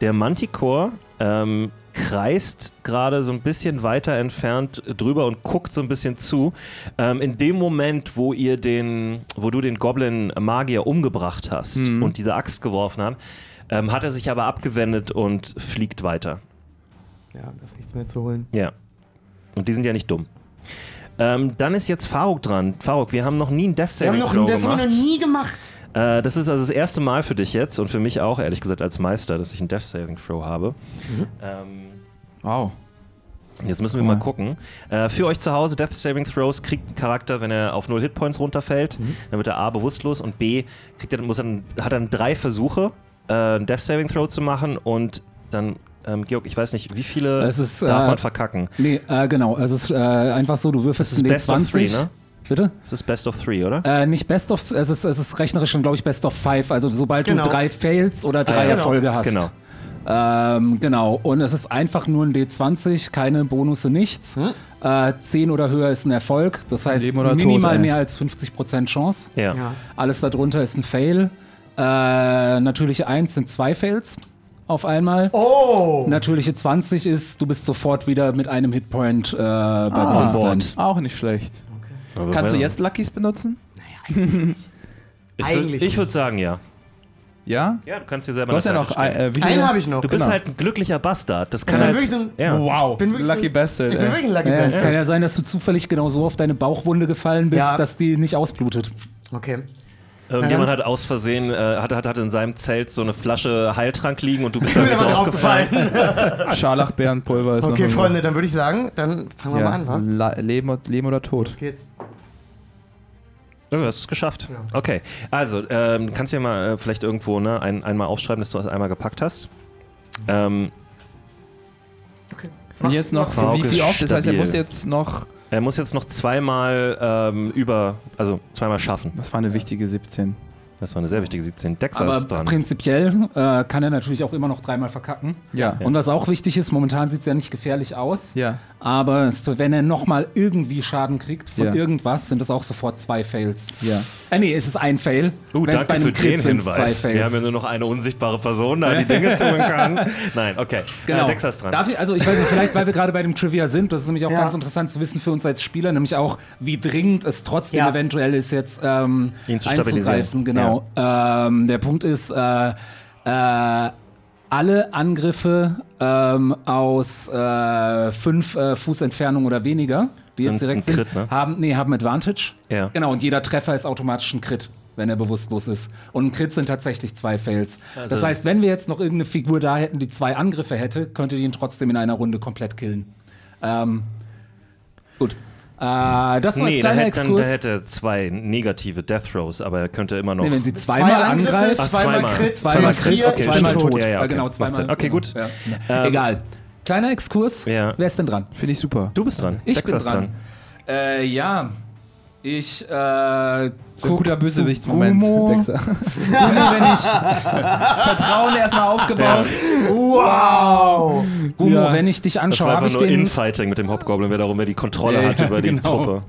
Der Manticore ähm, kreist gerade so ein bisschen weiter entfernt drüber und guckt so ein bisschen zu. Ähm, in dem Moment, wo ihr den, wo du den Goblin Magier umgebracht hast Mhm. und diese Axt geworfen hat, ähm, hat er sich aber abgewendet und fliegt weiter. Ja, da ist nichts mehr zu holen. Ja. Und die sind ja nicht dumm. Ähm, dann ist jetzt Faruk dran. Faruk, wir haben noch nie einen Death Wir haben Saving noch, Throw das haben wir gemacht. noch nie gemacht. Äh, das ist also das erste Mal für dich jetzt und für mich auch, ehrlich gesagt, als Meister, dass ich einen Death Saving Throw habe. Ähm, Wow. Jetzt müssen wir mal gucken. Äh, für euch zu Hause, Death Saving Throws kriegt ein Charakter, wenn er auf 0 Hitpoints runterfällt, dann wird er A bewusstlos und B kriegt er, muss er, hat er dann drei Versuche, äh, einen Death Saving Throw zu machen und dann, ähm, Georg, ich weiß nicht, wie viele Es ist, darf äh, man verkacken? Nee, äh, genau. Es ist äh, einfach so, du würfelst Das ist einen Best of D20. Three, ne? Bitte? Das ist Best of Three, oder? Äh, nicht Best of, es ist, es ist rechnerisch schon, glaube ich, Best of Five. Also sobald Genau. du drei Fails oder drei Ah, ja. Erfolge hast. Genau. Ähm, genau. Und es ist einfach nur ein D20, keine Bonusse, nichts. Äh, 10 oder höher ist ein Erfolg. Das heißt, minimal ey. mehr als 50% Chance. Ja. Ja. Alles darunter ist ein Fail. Äh, natürliche 1 sind zwei Fails auf einmal. Oh! Natürliche 20 ist, du bist sofort wieder mit einem Hitpoint äh, bei Ah. Bewusstsein. Auch nicht schlecht. Aber Kannst du ja. jetzt Luckys benutzen? Ich würd- Eigentlich Ich würde nicht. sagen, ja. Ja? Ja, du kannst dir selber Du hast ja noch. Äh? Einen habe ich noch. Du bist genau. halt ein glücklicher Bastard. Das Ich kann bin halt. wirklich so ein, ja. Wow. ich bin wirklich Lucky so ein, Bastard. Ich bin wirklich ein Lucky Ja, es Bastard. kann ja sein, dass du zufällig genau so auf deine Bauchwunde gefallen bist, Ja. dass die nicht ausblutet. Okay. Irgendjemand hat aus Versehen, äh, hat, hat, hat in seinem Zelt so eine Flasche Heiltrank liegen und du bist damit draufgefallen. Scharlachbeerenpulver ist noch Okay, irgendwo. Freunde, dann würde ich sagen, dann fangen wir Ja. mal an, wa? La Leben, Leben oder Tod. Los geht's. Oh, du hast es geschafft. Ja. Okay, also ähm, kannst du dir mal äh, vielleicht irgendwo ne, ein, einmal aufschreiben, dass du das einmal gepackt hast. Ähm, Okay. Und jetzt noch, wie, wie oft? Das heißt, er Stabil. muss jetzt noch. Er muss jetzt noch zweimal ähm, über, also zweimal schaffen. Das war eine wichtige 17. Das war eine sehr wichtige 17. Dexter Aber ist dran. prinzipiell äh, kann er natürlich auch immer noch dreimal verkacken. Ja. Und was auch wichtig ist, momentan sieht es ja nicht gefährlich aus. Ja. Aber wenn er nochmal irgendwie Schaden kriegt von Ja. irgendwas, sind das auch sofort zwei Fails. Ja. Äh, nee, es ist ein Fail. Uh, Wenn- danke bei einem für Crit den Hinweis. Fails. Wir haben ja nur noch eine unsichtbare Person da, die Dinge tun kann. Nein, okay. Genau. Äh, Dexter ist dran. Darf ich, also ich weiß nicht, vielleicht weil wir gerade bei dem Trivia sind, das ist nämlich auch Ja. ganz interessant zu wissen für uns als Spieler, nämlich auch, wie dringend es trotzdem Ja. eventuell ist, jetzt ähm, Ihn zu stabilisieren. einzugreifen. Genau. Ähm, der Punkt ist, äh, äh, alle Angriffe ähm, aus äh, fünf äh, Fuß Entfernung oder weniger, die Sind jetzt direkt ein sind, Crit, ne? haben, nee, haben Advantage. Ja. Genau, und jeder Treffer ist automatisch ein Crit, wenn er bewusstlos ist. Und ein Crit sind tatsächlich zwei Fails. Also- das heißt, wenn wir jetzt noch irgendeine Figur da hätten, die zwei Angriffe hätte, könnte die ihn trotzdem in einer Runde komplett killen. Ähm, gut. Äh, das war Nee, jetzt der kleiner hätte, dann, Exkurs. der hätte zwei negative Death Throws, aber er könnte immer noch. nee, wenn sie Zwei zweimal Angriffe, angreift, Ach, zweimal zweimal. Crit, zweimal Crit, okay, zweimal tot. Ja, ja, Äh, okay. genau, zweimal. Okay, gut. Ja. Ähm, Egal. Kleiner Exkurs. Ja. Wer ist denn dran? Finde ich super. Du bist dran. Ich Dexter bin ist dran. Äh, ja. Ich äh, So ein guter Bösewicht-Moment. Dexter. Gumo, wenn ich, Vertrauen erstmal aufgebaut. Wow! Gumo, Ja. wenn ich dich anschaue, habe ich nur den, Infighting mit dem Hobgoblin, wer darum wer die Kontrolle Ja, hat über die genau. Truppe.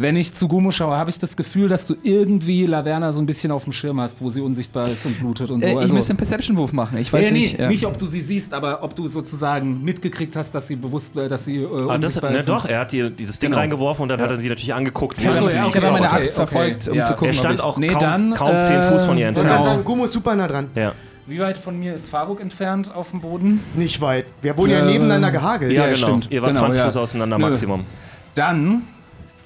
Wenn ich zu Gumo schaue, habe ich das Gefühl, dass du irgendwie Laverna so ein bisschen auf dem Schirm hast, wo sie unsichtbar ist und blutet und so. Äh, ich müsste einen Perception-Wurf machen. Ich weiß ja, nee, nicht. ja. nicht, ob du sie siehst, aber ob du sozusagen mitgekriegt hast, dass sie bewusst, äh, dass sie äh, Ah, das, ne, doch, er hat die, die das Ding Genau. reingeworfen und dann Ja. hat er sie natürlich angeguckt, Ich habe während so, sie ja, sich okay, hab meine okay, Axt hat. verfolgt, um ja. zu gucken, Er stand auch Nee, kaum, dann, kaum 10 äh, Fuß von ihr Ich wollte entfernt. sagen, Gummo ist super nah dran. Ja, Wie weit von mir ist Faruk entfernt auf dem Boden? Nicht weit. Wir wurden ja Äh, nebeneinander gehagelt. ja, Ja, genau. stimmt. Ihr wart Genau, 20 ja. Fuß auseinander Nö. Maximum. Dann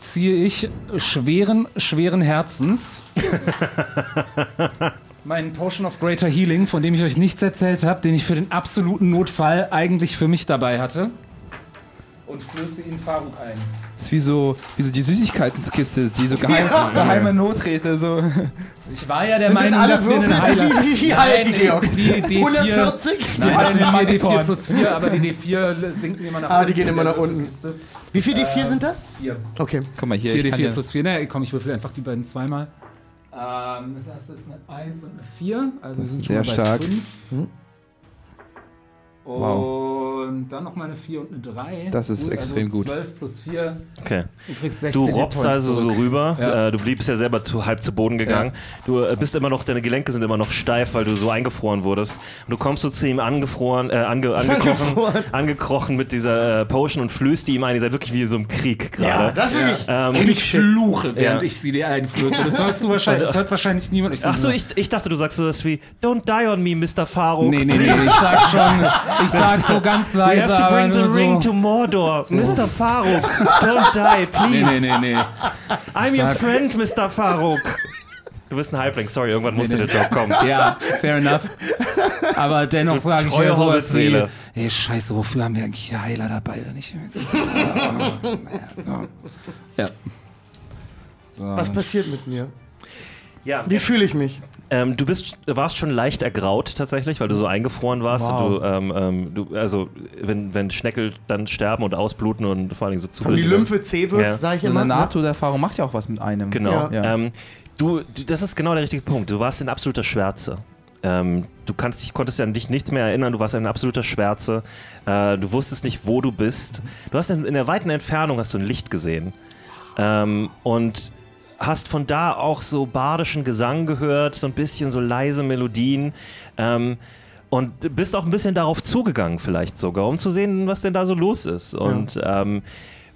ziehe ich schweren, schweren Herzens meinen Potion of Greater Healing, von dem ich euch nichts erzählt habe, den ich für den absoluten Notfall eigentlich für mich dabei hatte. Und flöße ihn Faruk ein. Das ist wie so, wie so die Süßigkeitenkiste, die so geheim, Ja. geheime Noträte. So. Ich war ja der Sind das Meinung, alle dass wir einen. Wie, wie, wie alt, die Nein, Georg? die D4 140? Nein, Ja, das sind den 4 D4 Manikorn. plus 4, aber die D4 sinken immer nach Ah, unten. die gehen immer nach unten. Wie viel die vier sind das? 4. Okay. Guck mal hier. 4 ich kann D4 ja- plus 4. Ne, komm, ich würfel einfach die beiden zweimal. Ähm, das erste ist eine 1 und eine 4. Also Das sind ist sehr bei stark. Hm. Und dann nochmal eine 4 und eine 3. Das ist extrem gut. 12 plus 4. Okay. Du kriegst 16 Du robbst also so zurück. rüber. Ja. Äh, du bliebst ja selber zu, halb zu Boden gegangen. Du äh, bist immer noch, deine Gelenke sind immer noch steif, weil du so eingefroren wurdest. Und du kommst so zu ihm angefroren, äh, ange, angekrochen, Angefroren. angekrochen mit dieser äh, Potion und flößt die ihm ein. Ihr seid wirklich wie in so einem Krieg Ja, gerade. das will ich. ähm, Und ich fluche, während Ja. ich sie dir einflöße. Das hörst du wahrscheinlich, das hört wahrscheinlich niemand. Ich Ach so, ich, ich dachte, du sagst sowas wie Don't die on me, Mr. Faruk. Nee, nee, nee, ich sag schon, ich sag so ganz We leise, have to bring the so. ring to Mordor. Mr. Faruk, don't die, please. Nee, nee, nee, nee. I'm your friend, Mr. Faruk. Du bist ein Halbling, sorry, irgendwann musste nee. der Job kommen. Ja, fair enough. Aber dennoch sage ich ja sowas wie, ey, scheiße, wofür haben wir eigentlich hier Heiler dabei? Wenn ich ja. So. Was passiert mit mir? Ja, Wie fühle ich mich? Ähm, du bist, warst schon leicht ergraut tatsächlich, weil du so eingefroren warst. Wow. Und du, ähm, ähm, du, also, wenn, wenn Schneckel dann sterben und ausbluten und vor allen Dingen so zu die Lymphe zäh wird, Ja. sage ich So immer. eine ne? Nahtoderfahrung macht ja auch was mit einem. Genau. Ja. Ja. Ähm, du, du, das ist genau der richtige Punkt. Du warst in absoluter Schwärze. Ähm, du kannst dich, konntest ja an dich nichts mehr erinnern, du warst in absoluter Schwärze. Äh, du wusstest nicht, wo du bist. Du hast in, in der weiten Entfernung hast du ein Licht gesehen. Ähm, und hast von da auch so bardischen Gesang gehört, so ein bisschen so leise Melodien. Ähm, und bist auch ein bisschen darauf zugegangen, vielleicht sogar, um zu sehen, was denn da so los ist. Und ähm,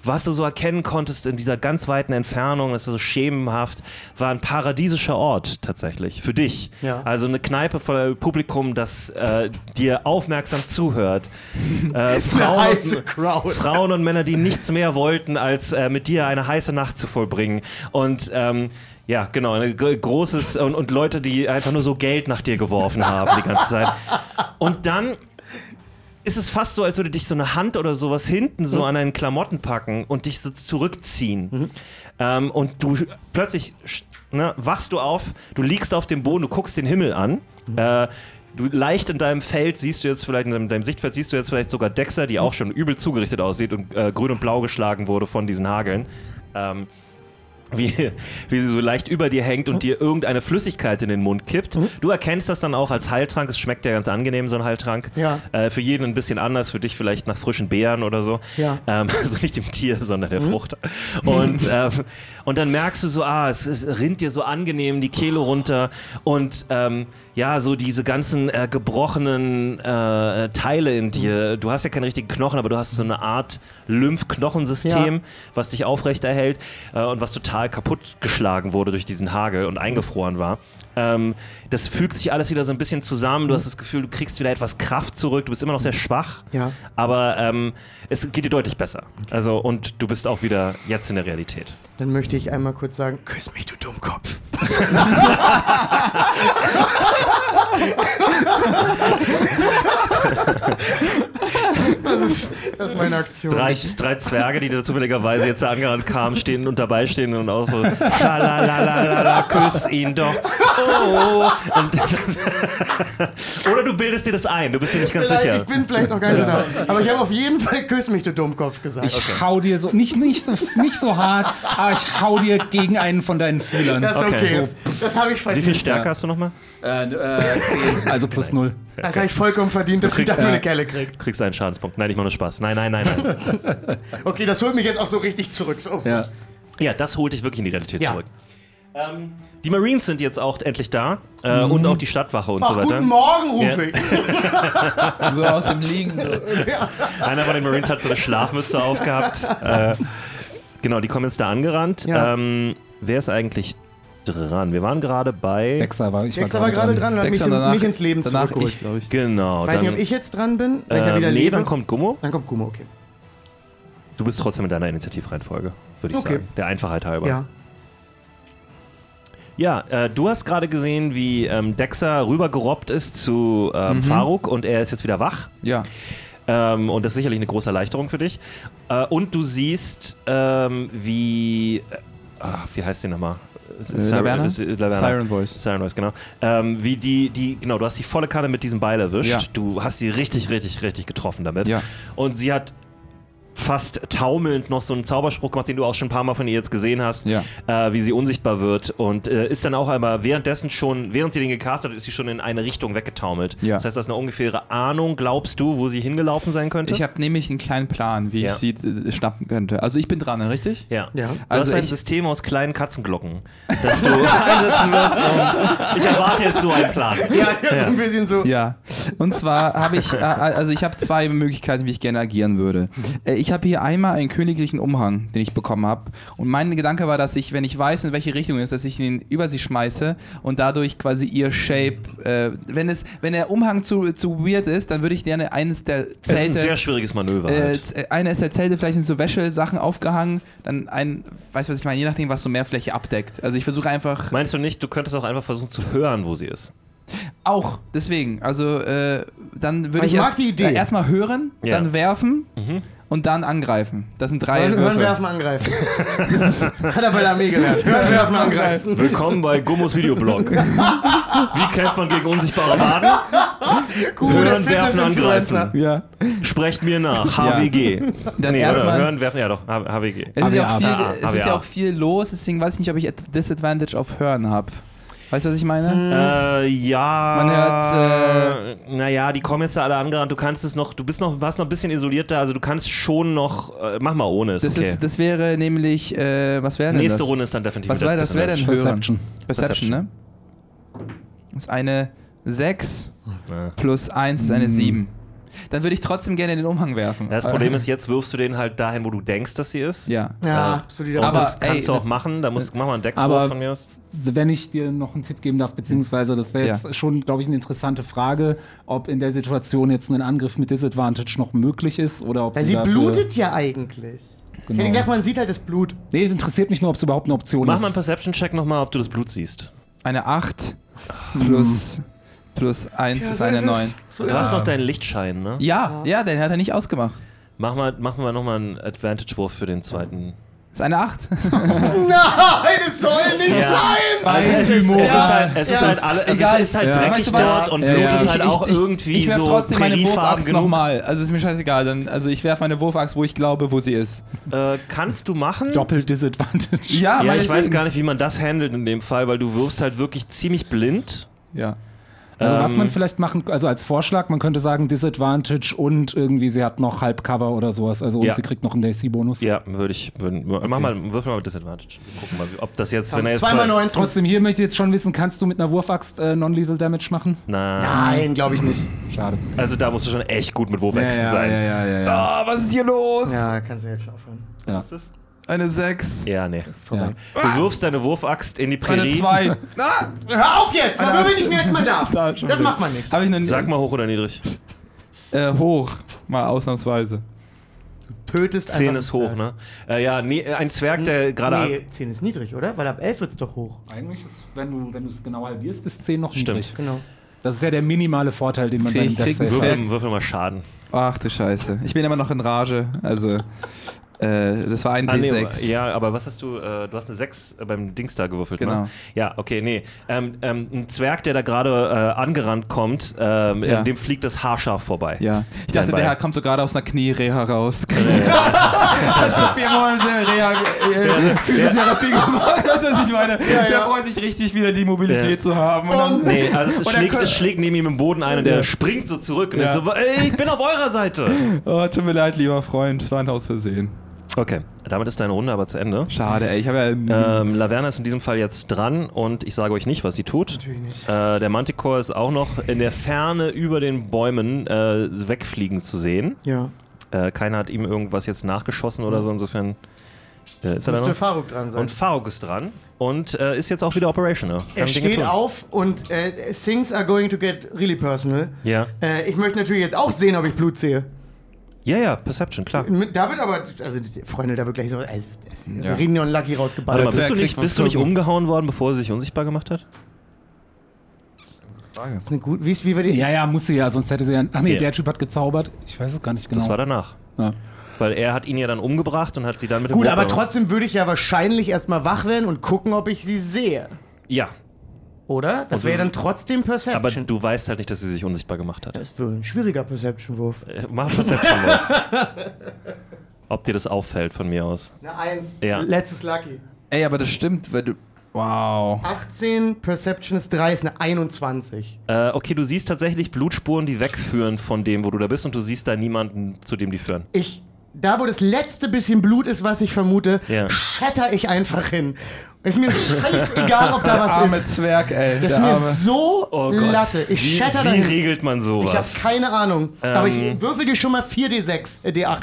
was du so erkennen konntest in dieser ganz weiten Entfernung, das ist so schemenhaft, war ein paradiesischer Ort tatsächlich für dich. Ja. Also eine Kneipe voller Publikum, das äh, dir aufmerksam zuhört. Äh, Frauen, und. Frauen und Männer, die nichts mehr wollten, als äh, mit dir eine heiße Nacht zu vollbringen. Und ähm, ja, genau, ein großes und, und Leute, die einfach nur so Geld nach dir geworfen haben die ganze Zeit. Und dann ist es fast so, als würde dich so eine Hand oder sowas hinten so an deinen Klamotten packen und dich so zurückziehen. Ähm, und du plötzlich ne, wachst du auf, du liegst auf dem Boden, du guckst den Himmel an. Äh, du leicht in deinem Feld siehst du jetzt vielleicht, in deinem, deinem Sichtfeld siehst du jetzt vielleicht sogar Dexter, die auch schon übel zugerichtet aussieht und äh, grün und blau geschlagen wurde von diesen Hageln. Ähm, wie, wie sie so leicht über dir hängt und dir irgendeine Flüssigkeit in den Mund kippt. Du erkennst das dann auch als Heiltrank. Es schmeckt ja ganz angenehm, so ein Heiltrank. Ja. Äh, für jeden ein bisschen anders, für dich vielleicht nach frischen Beeren oder so. Ja. Ähm, also nicht dem Tier, sondern der Frucht. Und, ähm, und dann merkst du so, ah, es, es rinnt dir so angenehm die Kehle runter und ähm, ja, so diese ganzen äh, gebrochenen äh, Teile in dir. Du hast ja keine richtigen Knochen, aber du hast so eine Art Lymphknochensystem, Ja. was dich aufrechterhält äh, und was total kaputt geschlagen wurde durch diesen Hagel und eingefroren war. Ähm, das fügt sich alles wieder so ein bisschen zusammen. Du hast das Gefühl, du kriegst wieder etwas Kraft zurück. Du bist immer noch sehr schwach, Ja. aber ähm, es geht dir deutlich besser. Also und du bist auch wieder jetzt in der Realität. Dann möchte ich einmal kurz sagen, küss mich, du Dummkopf. ハハハハハ! Das, ist, das ist meine Aktion. Drei, drei Zwerge, die da zufälligerweise jetzt angerannt kamen, stehen und dabei stehen und auch so Schalalalala, küss ihn doch. Oh. Und, oder du bildest dir das ein, du bist dir nicht ganz Vielleicht- sicher. Ich bin vielleicht noch gar nicht so da. Aber ich habe auf jeden Fall küss mich, du Dummkopf gesagt. Ich hau dir so, nicht, nicht, so, nicht so hart, aber ich hau dir gegen einen von deinen Fühlern. das ist okay. Okay, Das habe ich Wie viel verdient. Stärke Ja. hast du nochmal? Äh, äh, also plus null. Das habe ich vollkommen verdient, dass ich kriegst- dafür ja. eine Kelle kriege. Du kriegst einen Schadenspunkt. Nein, ich mache nur Spaß. Nein, nein, nein, nein. Okay, das holt mich jetzt auch so richtig zurück. So. Ja. Ja, das holt dich wirklich in die Realität Ja. zurück. Ähm, die Marines sind jetzt auch endlich da äh, und auch die Stadtwache und Ach, so weiter. guten Morgen, rufe Ja. ich. So aus dem Liegen. So. Einer von den Marines hat so eine Schlafmütze aufgehabt. Äh, genau, die kommen jetzt da angerannt. Ja. Ähm, wer ist eigentlich dran? Wir waren gerade bei. Dexter war, ich Dexter war gerade dran und hat mich, Dexter danach, mich ins Leben danach zurückgeholt. ich, glaube ich. Genau. Weiß dann, nicht, ob ich jetzt dran bin, weil ich ja ähm, wieder nee, lebe. dann kommt Gummo. Dann kommt Kumo, okay. Du bist trotzdem in deiner Initiativreihenfolge, würde ich Okay. sagen. Der Einfachheit halber. Ja. Ja, äh, du hast gerade gesehen, wie ähm, Dexter rübergerobbt ist zu ähm, Faruk und er ist jetzt wieder wach. Ja. Ähm, und das ist sicherlich eine große Erleichterung für dich. Äh, und du siehst, ähm, wie. Äh, ach, wie heißt die nochmal? Äh, Laverna? Siren Voice. Siren Voice, genau. Ähm, wie die, die, genau, du hast die volle Kanne mit diesem Beil erwischt. Ja. Du hast sie richtig, richtig, richtig getroffen damit. Ja. Und sie hat fast taumelnd noch so einen Zauberspruch gemacht, den du auch schon ein paar Mal von ihr jetzt gesehen hast, Ja. äh, wie sie unsichtbar wird und äh, ist dann auch einmal währenddessen schon, während sie den gecastet hat, ist sie schon in eine Richtung weggetaumelt. Ja. Das heißt, das ist eine ungefähre Ahnung, glaubst du, wo sie hingelaufen sein könnte? Ich habe nämlich einen kleinen Plan, wie Ja. ich sie äh, schnappen könnte. Also ich bin dran, richtig? ja. Ja. Du Also hast ein ich- System aus kleinen Katzenglocken, das du einsetzen wirst. Ich erwarte jetzt so einen Plan. Ja, ja, so ein bisschen so. Ja. Und zwar habe ich, äh, also ich habe zwei Möglichkeiten, wie ich gerne agieren würde. Äh, Ich habe hier einmal einen königlichen Umhang, den ich bekommen habe. Und mein Gedanke war, dass ich, wenn ich weiß, in welche Richtung es ist, dass ich ihn über sie schmeiße und dadurch quasi ihr Shape, äh, wenn es, wenn der Umhang zu, zu weird ist, dann würde ich gerne eines der Das ist ein Zelte. sehr schwieriges Manöver. Äh, Halt. z- eine ist der Zelte, vielleicht sind so Wäschesachen aufgehangen, dann ein, weißt du was ich meine, je nachdem, was so mehr Fläche abdeckt. Also ich versuche einfach, Meinst du nicht, du könntest auch einfach versuchen zu hören, wo sie ist? auch deswegen, also äh, dann würde ich, ich mag die Idee. Äh, erstmal hören, Ja. dann werfen Mhm. Und dann angreifen. Das sind drei Hören, hören, werfen, angreifen. Das ist, hat er bei der Armee gelernt. Hören, werfen, angreifen. Willkommen bei Gummos Videoblog. Wie kämpft man gegen unsichtbare Waden? Hören, werfen, angreifen. Ja. Sprecht mir nach. HWG. Dann nee, erstmal-? Hören, werfen, ja doch. H- HWG. Es ist, ja auch viel, es ist ja auch viel los, deswegen weiß ich nicht, ob ich Ad- Disadvantage auf Hören habe. Weißt du, was ich meine? Äh, ja. Man hört, Äh, naja, die kommen jetzt da alle angerannt. Du kannst es noch, du bist noch, warst noch ein bisschen isoliert da, also du kannst schon noch. Äh, mach mal ohne. Ist Das, okay. ist, das wäre nämlich, äh, was wäre denn Nächste das? Runde ist dann definitiv Was wäre das wäre denn. Hören? Perception. Perception, ne? Das ist eine 6 Ja. plus 1 ist eine 7. dann würde ich trotzdem gerne den Umhang werfen. Das Problem ist, jetzt wirfst du den halt dahin, wo du denkst, dass sie ist. Ja. Ja, Äh, Aber, das kannst ey, du auch das- machen. Da musst, mach mal einen Deckswurf von mir aus. Wenn ich dir noch einen Tipp geben darf, beziehungsweise das wäre jetzt Ja. schon, glaube ich, eine interessante Frage, ob in der Situation jetzt ein Angriff mit Disadvantage noch möglich ist oder ob Weil sie blutet ja eigentlich. Ich Genau. hätte gedacht, man sieht halt das Blut. Nee, interessiert mich nur, ob es überhaupt eine Option Mach ist. mal einen Perception-Check nochmal, ob du das Blut siehst. Eine 8 plus, plus 1 Ja, ist so eine ist es. 9. So Du ist hast es. doch deinen Lichtschein, ne? Ja, ja, den hat er nicht ausgemacht. Mach mal, mach mal nochmal einen Advantage-Wurf für den zweiten. Ist eine 8. Nein, es soll nicht Ja. sein! Also es ist, es ist halt, es ist Ja, halt, alle, also egal. es ist halt Ja. dreckig Weißt du dort und Blut ja. ist halt auch irgendwie ich werf so trotzdem meine genug. nochmal. Also ist mir scheißegal. Dann, also ich werfe meine Wurfaxt, wo ich glaube, wo sie ist. Äh, kannst du machen? Doppelt Disadvantage. Ja, Ja, ich weiß gar nicht, wie man das handelt in dem Fall, weil du wirfst halt wirklich ziemlich blind. Ja. Also was Ähm, man vielleicht machen, also als Vorschlag, man könnte sagen Disadvantage und irgendwie sie hat noch Halbcover oder sowas, also und Ja. sie kriegt noch einen DC-Bonus. Ja, würde ich. Würd, Mach mal, würfel mal mit Disadvantage. Gucken mal, ob das jetzt, wenn er jetzt. Zweimal 19. Trotzdem, hier möchte ich jetzt schon wissen, kannst du mit einer Wurfaxt äh, Non-Lethal Damage machen? Nein. Nein, glaube ich nicht. Schade. Also da musst du schon echt gut mit Wurfäxten ja, sein. ja, ja, ja, ja. Ah, was ist hier los? Ja, kannst du jetzt schon aufhören. ja. Eine 6. Ja, nee. Ist vorbei. Du wirfst deine Wurfaxt in die Eine Prärie. 2. Ah, Hör auf jetzt! Eine will ich 18. mir jetzt mal darf? Da, schon Das macht man nicht. Habe ich noch nie. Sag mal hoch oder niedrig. Äh, hoch. Mal ausnahmsweise. Tötest 10 einfach ist hoch, ne? Äh, ja, nee, ein Zwerg, der gerade. Nee, 10 ist niedrig, oder? Weil ab 11 wird es doch hoch. Eigentlich ist, wenn du wenn du es genau halbierst, ist 10 noch Stimmt. niedrig. Genau. Das ist ja der minimale Vorteil, den man Krieg- bei dem krieg Death. Würfel, würfel mal Schaden. Ach du Scheiße. Ich bin immer noch in Rage. Also, äh, das war ein Ah, nee, D6. ja, aber was hast du? Äh, du hast eine 6 beim Dings da gewürfelt, Genau. ne? Ja, okay, nee. Ähm, ähm, ein Zwerg, der da gerade äh, angerannt kommt, ähm, Ja. dem fliegt das haarscharf vorbei. Ja. Ich dachte, Nein, der Herr kommt so gerade aus einer Kniereha raus. Hat so vier Monate Reha, äh, Physiotherapie gemacht. Das ist, was ich meine. Der ja. freut sich richtig, wieder die Mobilität Ja. zu haben. Und dann, Nee, also es, Und er schlägt, es schlägt neben ihm im Boden ein und der Ja. springt so zurück und Ja. ist so, ey, ich bin auf eurer Seite. oh, tut mir leid, lieber Freund. Es war ein Aus Versehen. Okay, damit ist deine Runde aber zu Ende. Schade, ey. Ich habe ja. Ähm, Laverna ist in diesem Fall jetzt dran und ich sage euch nicht, was sie tut. Natürlich nicht. Äh, der Manticore ist auch noch in der Ferne über den Bäumen äh, wegfliegen zu sehen. Ja. Äh, keiner hat ihm irgendwas jetzt nachgeschossen oder so, insofern äh, ist er Müsste. Faruk dran sein. Und Faruk ist dran und äh, ist jetzt auch wieder operational. er Kann Dinge steht tun. auf und äh, things are going to get really personal. Ja. Äh, ich möchte natürlich jetzt auch sehen, ob ich Blut sehe. Ja, ja, Perception, klar. Da wird aber, also die Freunde, da wird gleich so, also, Ja. wir reden ja und Lucky rausgeballert. mal, bist du nicht, bist du nicht umgehauen worden, bevor er sich unsichtbar gemacht hat? Das ist eine gut, wie, wie wir die, Ja, ja, musste ja, sonst hätte sie ja. Ach nee, Ja. der Typ hat gezaubert. Ich weiß es gar nicht genau. Das war danach. ja. Weil er hat ihn ja dann umgebracht und hat sie dann mit dem Gut, Boot aber trotzdem würde ich ja wahrscheinlich erstmal wach werden und gucken, ob ich sie sehe. Ja, Oder? Das Und wäre dann trotzdem aber Perception. du weißt halt nicht, dass sie sich unsichtbar gemacht hat. das ist ein schwieriger Perception-Wurf. Äh, Mach Perception Wurf. Ob dir das auffällt von mir aus. Eine Eins. Ja. Letztes Lucky. Ey, aber das stimmt, weil du. Wow. 18, Perception ist 3, ist eine 21. Äh, okay, du siehst tatsächlich Blutspuren, die wegführen von dem, wo du da bist und du siehst da niemanden, zu dem die führen. Ich, da wo das letzte bisschen Blut ist, was ich vermute, Ja. schetter ich einfach hin. Ist mir scheißegal, ob da was Arme ist. Zwerg, ey. Das ist der mir Arme. so Latte. Ich wie, schetter wie dahin. regelt man Ich habe sowas? keine Ahnung. Aber Ähm. ich würfel dir schon mal 4D6, äh, D8.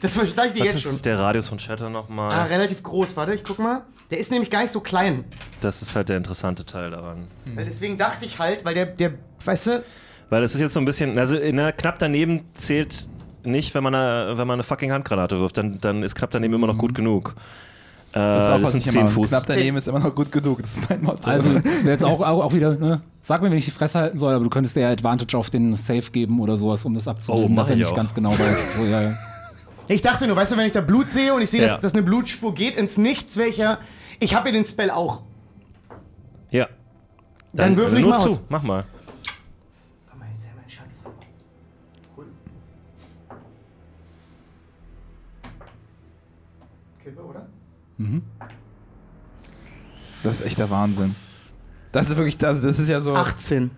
Das verstehe ich dir Was jetzt ist schon. der Radius von Shatter nochmal? Ah, relativ groß. Warte, ich guck mal. Der ist nämlich gar nicht so klein. Das ist halt der interessante Teil daran. Weil Deswegen dachte ich halt, weil der, der, weißt du, Weil es ist jetzt so ein bisschen, also in der, knapp daneben zählt nicht, wenn man eine, wenn man eine fucking Handgranate wirft, dann, dann ist knapp daneben immer noch gut genug. Äh, Das ist auch, was sind ich 10 immer. Fuß. Knapp daneben ist immer noch gut genug. Das ist mein Motto. Also, jetzt auch, auch, auch wieder, ne? Sag mir, wenn ich die Fresse halten soll, aber du könntest dir ja Advantage auf den Safe geben oder sowas, um das abzubilden, Oh, dass er ich nicht auch. ganz genau weiß. Wo er, ich dachte nur, weißt du, wenn ich da Blut sehe und ich sehe, Ja. dass, dass eine Blutspur geht ins Nichts, welcher. Ich habe ja den Spell auch. Ja. Dann würfel ich nur mal zu. aus. Mach mal. Das ist echt der Wahnsinn. Das ist wirklich das. Das ist ja so. 18.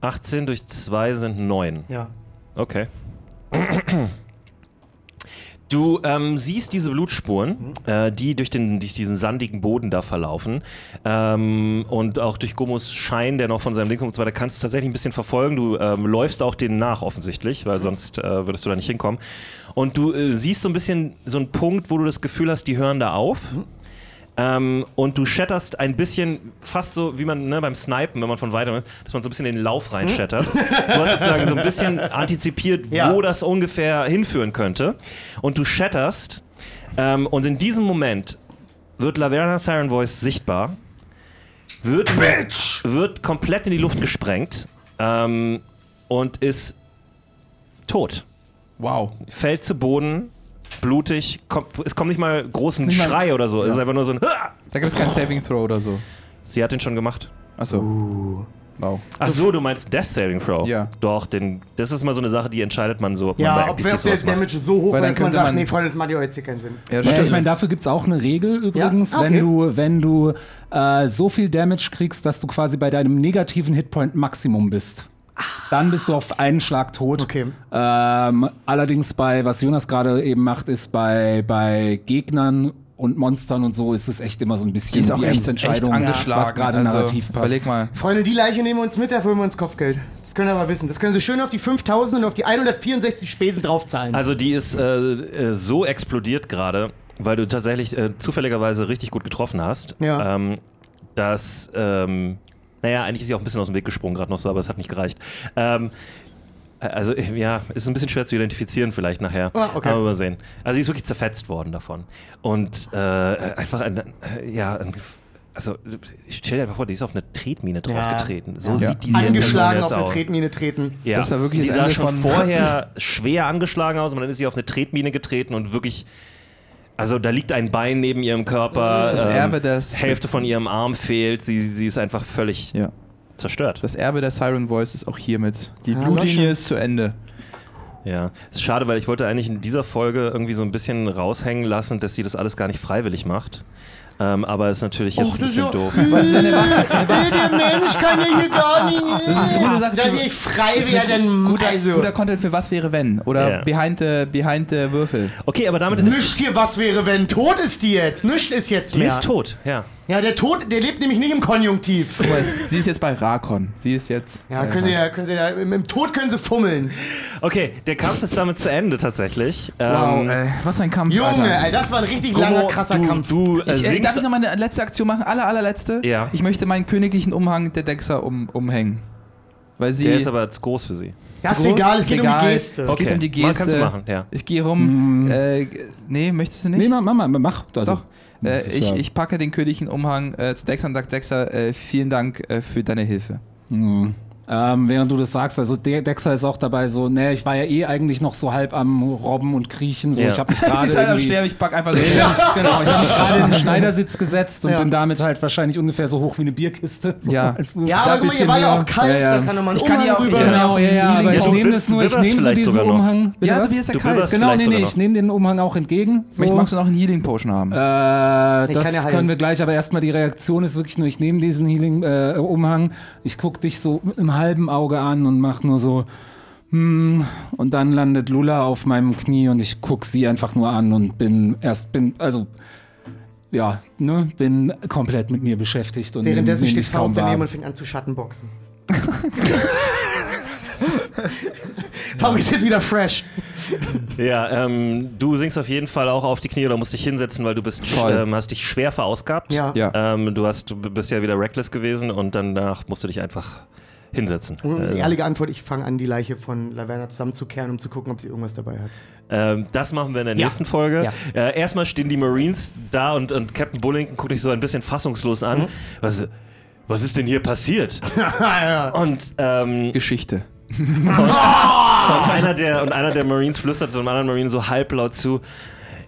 18 durch 2 sind 9. Ja. Okay. Du ähm, siehst diese Blutspuren, äh, die durch, den, durch diesen sandigen Boden da verlaufen. Ähm, und auch durch Gomos Schein, der noch von seinem Link kommt und so weiter, kannst du tatsächlich ein bisschen verfolgen. Du ähm, läufst auch denen nach, offensichtlich, weil sonst äh, würdest du da nicht hinkommen. Und du äh, siehst so ein bisschen so einen Punkt, wo du das Gefühl hast, die hören da auf. Ähm, und du shatterst ein bisschen, fast so wie man ne, beim Snipen, wenn man von weitem, dass man so ein bisschen in den Lauf reinshattert. Du hast sozusagen so ein bisschen antizipiert, Ja. wo das ungefähr hinführen könnte. Und du shatterst. Ähm, und in diesem Moment wird Laverna Siren Voice sichtbar, wird, wird komplett in die Luft gesprengt ähm, und ist tot. Wow. Fällt zu Boden, blutig, kommt, es kommt nicht mal groß ein Ist nicht mal- Schrei oder so, es ist einfach nur so ein. Da gibt es keinen Saving Throw oder so. Sie hat den schon gemacht. Achso. Wow. Ach so, du meinst Death Saving Throw? Ja. Doch, den, das ist mal so eine Sache, die entscheidet man so, ob man Ja, bei ob, NPCs sowas macht. Damage so hoch Weil dann ist, dass man sagt, man- nee, Freunde, das macht ja jetzt hier keinen Sinn. Ja, Ja, ich meine, dafür gibt es auch eine Regel übrigens, Ah, okay. wenn du, wenn du äh, so viel Damage kriegst, dass du quasi bei deinem negativen Hitpoint Maximum bist. Dann bist du auf einen Schlag tot. Okay. Ähm, allerdings bei, was Jonas gerade eben macht, ist bei, bei Gegnern und Monstern und so ist es echt immer so ein bisschen Die ist auch echt, echt Endentscheidung, angeschlagen. was gerade also, narrativ passt. Überleg mal. Freunde, die Leiche nehmen wir uns mit, dafür holen wir uns Kopfgeld. Das können wir aber wissen. Das können sie schön auf die 5000 und auf die 164 Spesen draufzahlen. Also die ist äh, äh, so explodiert gerade, weil du tatsächlich äh, zufälligerweise richtig gut getroffen hast, Ja. ähm, dass, ähm, naja, eigentlich ist sie auch ein bisschen aus dem Weg gesprungen gerade noch so, aber es hat nicht gereicht. Ähm, also, äh, ja, ist ein bisschen schwer zu identifizieren vielleicht nachher. Ah, okay. Aber mal sehen. Also, sie ist wirklich zerfetzt worden davon. Und äh, einfach ein, äh, ja, ein, also, stell dir einfach vor, die ist auf eine Tretmine draufgetreten. So Ja. sieht die Angeschlagen auf eine. Tretmine treten. Ja. Das war wirklich die sah schon vorher schwer angeschlagen aus und dann ist sie auf eine Tretmine getreten und wirklich. Also da liegt ein Bein neben ihrem Körper. Das Erbe des- Hälfte von ihrem Arm fehlt. Sie, sie ist einfach völlig Ja. zerstört. Das Erbe der Siren Voice ist auch hiermit. Die Ah, Blutlinie ist zu Ende. Ja. Ist schade, weil ich wollte eigentlich in dieser Folge irgendwie so ein bisschen raushängen lassen, dass sie das alles gar nicht freiwillig macht. Ähm, aber ist natürlich jetzt Och, ein bisschen ja- doof. Was, wenn er was? Der Mensch kann ja hier gar nicht. Das ist eine gute Sache. Dass für- ich frei wäre, dann guter, also. guter Content für was wäre wenn oder Ja. behind, the, behind the Würfel. Okay, aber damit ist Nicht hier, was wäre, wenn tot ist die jetzt. Nicht ist jetzt die mehr. ist tot. Ja. Ja, der Tod, der lebt nämlich nicht im Konjunktiv. Guck mal, sie ist jetzt bei Rakon. Sie ist jetzt. Ja, äh, können sie ja, können sie da, im, im Tod können sie fummeln. Okay, der Kampf ist damit zu Ende tatsächlich. Wow, Ähm, ey, was ein Kampf. Junge, Alter. ey, das war ein richtig Gommo, langer, krasser du, Kampf. Du, äh, Ich, äh, darf ich noch mal eine letzte Aktion machen? Aller, allerletzte? Ja. Ich möchte meinen königlichen Umhang der Dexa um, umhängen. Weil sie. der ist aber zu groß für sie. das ist egal, es geht um egal. die Geste. Es geht Okay, um die man Geste. kannst du machen, ja. Ich gehe rum. Äh, nee, möchtest du nicht? Nee, mach, mach, mal, mach. Also, Doch. Äh, ich, ich packe den königlichen Umhang äh, zu Dexa und sage, Dexa, äh, vielen Dank äh, für deine Hilfe. Mhm. Ähm, während du das sagst, also De Dexter ist auch dabei so, ne, ich war ja eh eigentlich noch so halb am Robben und Kriechen, so Ja. ich habe mich gerade ist halt am irgendwie- Sterben, ich pack einfach so. Genau, ich habe mich gerade in den Schneidersitz gesetzt und Ja. bin damit halt wahrscheinlich ungefähr so hoch wie eine Bierkiste. So, Ja. Ja, aber guck mal, ihr bisschen war ja auch kalt, Ja, ja. da kann ein Ich kann Umhang ja auch- rüber. Genau, ja, ja, aber ich nehme das nur, ich nehme so vielleicht diesen. Umhang. Ja, du bist ja kalt. Genau, vielleicht nee, nee, ich nehme den Umhang auch entgegen. Möchtest, magst du noch einen Healing Potion haben? Äh, das können wir gleich, aber erstmal die Reaktion ist wirklich nur, ich nehme diesen Healing-Umhang, ich gucke dich so mit einem halben Auge an und mach nur so, hm, und dann landet Lula auf meinem Knie und ich gucke sie einfach nur an und bin erst, bin, also, ja, ne, bin komplett mit mir beschäftigt und Währenddessen steht Faruk daneben und fängt an zu Schattenboxen. Faruk ist jetzt wieder fresh. Ja, ähm, du sinkst auf jeden Fall auch auf die Knie oder musst dich hinsetzen, weil du bist ähm, hast dich schwer verausgabt. Ja. Ja. Ähm, du, hast, du bist ja wieder reckless gewesen und danach musst du dich einfach hinsetzen. Und die Äh, ehrliche Antwort, ich fange an, die Leiche von Laverna zusammenzukehren, um zu gucken, ob sie irgendwas dabei hat. ähm, das machen wir in der Ja. nächsten Folge. Ja. Äh, erstmal stehen die Marines da und, und Captain Bullington guckt dich so ein bisschen fassungslos an. Mhm. Was, was ist denn hier passiert? ja. und ähm, Geschichte. Und einer, der, und einer der Marines flüstert so einem anderen Marine so halblaut zu.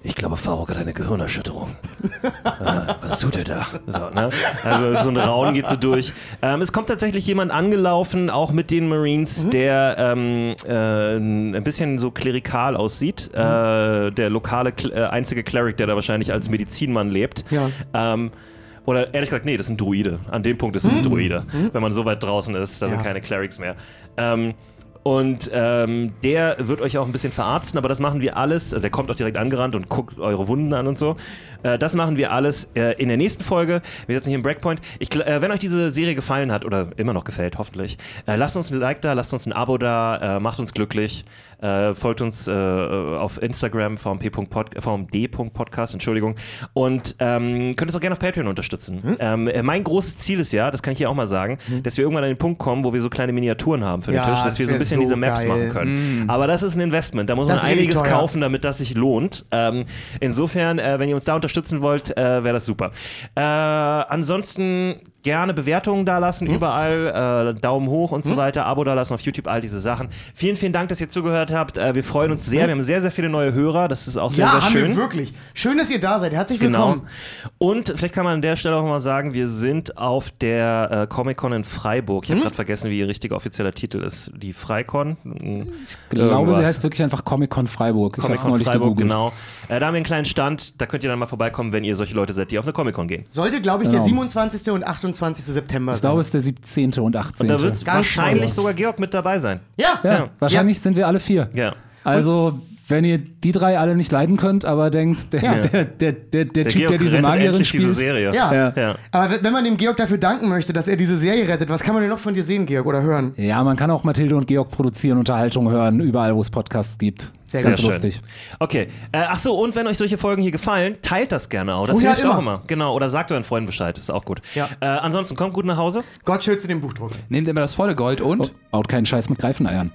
Ich glaube, Faruk hat eine Gehirnerschütterung. äh, was tut er da? So, ne? Also so ein Raunen geht so durch. Ähm, es kommt tatsächlich jemand angelaufen, auch mit den Marines, der ähm, äh, ein bisschen so klerikal aussieht. Äh, der lokale, äh, einzige Cleric, der da wahrscheinlich als Medizinmann lebt. Ja. Ähm, oder ehrlich gesagt, nee, das ist ein Druide. An dem Punkt ist es ein Druide, wenn man so weit draußen ist. Da sind Ja. keine Clerics mehr. Ähm, Und ähm, der wird euch auch ein bisschen verarzten, aber das machen wir alles. Also der kommt auch direkt angerannt und guckt eure Wunden an und so. Äh, das machen wir alles äh, in der nächsten Folge. Wir sitzen hier im Breakpoint. Ich, äh, wenn euch diese Serie gefallen hat oder immer noch gefällt, hoffentlich, äh, lasst uns ein Like da, lasst uns ein Abo da, äh, macht uns glücklich. Äh, folgt uns auf Instagram, vmp.pod, vmd.podcast, Entschuldigung. Und ähm, könnt uns auch gerne auf Patreon unterstützen. Ähm, äh, mein großes Ziel ist ja, das kann ich hier auch mal sagen, dass wir irgendwann an den Punkt kommen, wo wir so kleine Miniaturen haben für den Ja, Tisch, dass das wir so ein bisschen so diese Maps geil. machen können. Aber das ist ein Investment, da muss Das man richtig einiges kaufen, damit das sich lohnt. Ähm, insofern, wenn ihr uns da unterstützen wollt, äh, wäre das super. Äh, ansonsten gerne Bewertungen da lassen, Hm? überall, äh, Daumen hoch und so weiter, Abo da lassen auf YouTube, all diese Sachen. Vielen, vielen Dank, dass ihr zugehört habt. Äh, wir freuen uns sehr. Wir haben sehr, sehr viele neue Hörer. Das ist auch sehr, ja, sehr haben schön. wir wirklich. Schön, dass ihr da seid. Herzlich Genau. willkommen. Und vielleicht kann man an der Stelle auch mal sagen, wir sind auf der äh, Comic-Con in Freiburg. Hm? Ich habe gerade vergessen, wie ihr richtiger offizieller Titel ist. Die Freikon? Hm, Ich glaube, irgendwas. sie heißt wirklich einfach Comic-Con Freiburg. Comic-Con Freiburg, genau. Äh, da haben wir einen kleinen Stand. Da könnt ihr dann mal vorbeikommen, wenn ihr solche Leute seid, die auf eine Comic-Con gehen. Sollte, glaube ich, Genau. der 27. und 28. September Ich sein. glaube, es ist der 17. und 18. Und da wird Ganz wahrscheinlich sogar Georg mit dabei sein. ja, ja, Ja. wahrscheinlich sind wir alle vier. Ja. Also, wenn ihr die drei alle nicht leiden könnt, aber denkt, der, Ja. der, der, der, der, Typ, Georg der diese Magierin spielt. diese Serie. Ja. Ja. Ja. Aber wenn man dem Georg dafür danken möchte, dass er diese Serie rettet, was kann man denn noch von dir sehen, Georg, oder hören? Ja, man kann auch Mathilde und Georg produzieren, Unterhaltung hören, überall, wo es Podcasts gibt. Sehr ist ganz Sehr schön. lustig. Okay. Äh, ach so, und wenn euch solche Folgen hier gefallen, teilt das gerne auch. Das Oh ja, hilft auch immer. immer. Genau. Oder sagt euren Freunden Bescheid. Ist auch gut. Ja. Äh, ansonsten kommt gut nach Hause. Gott schütze den Buchdruck. Nehmt immer das volle Gold und. Baut keinen Scheiß mit Greifeneiern.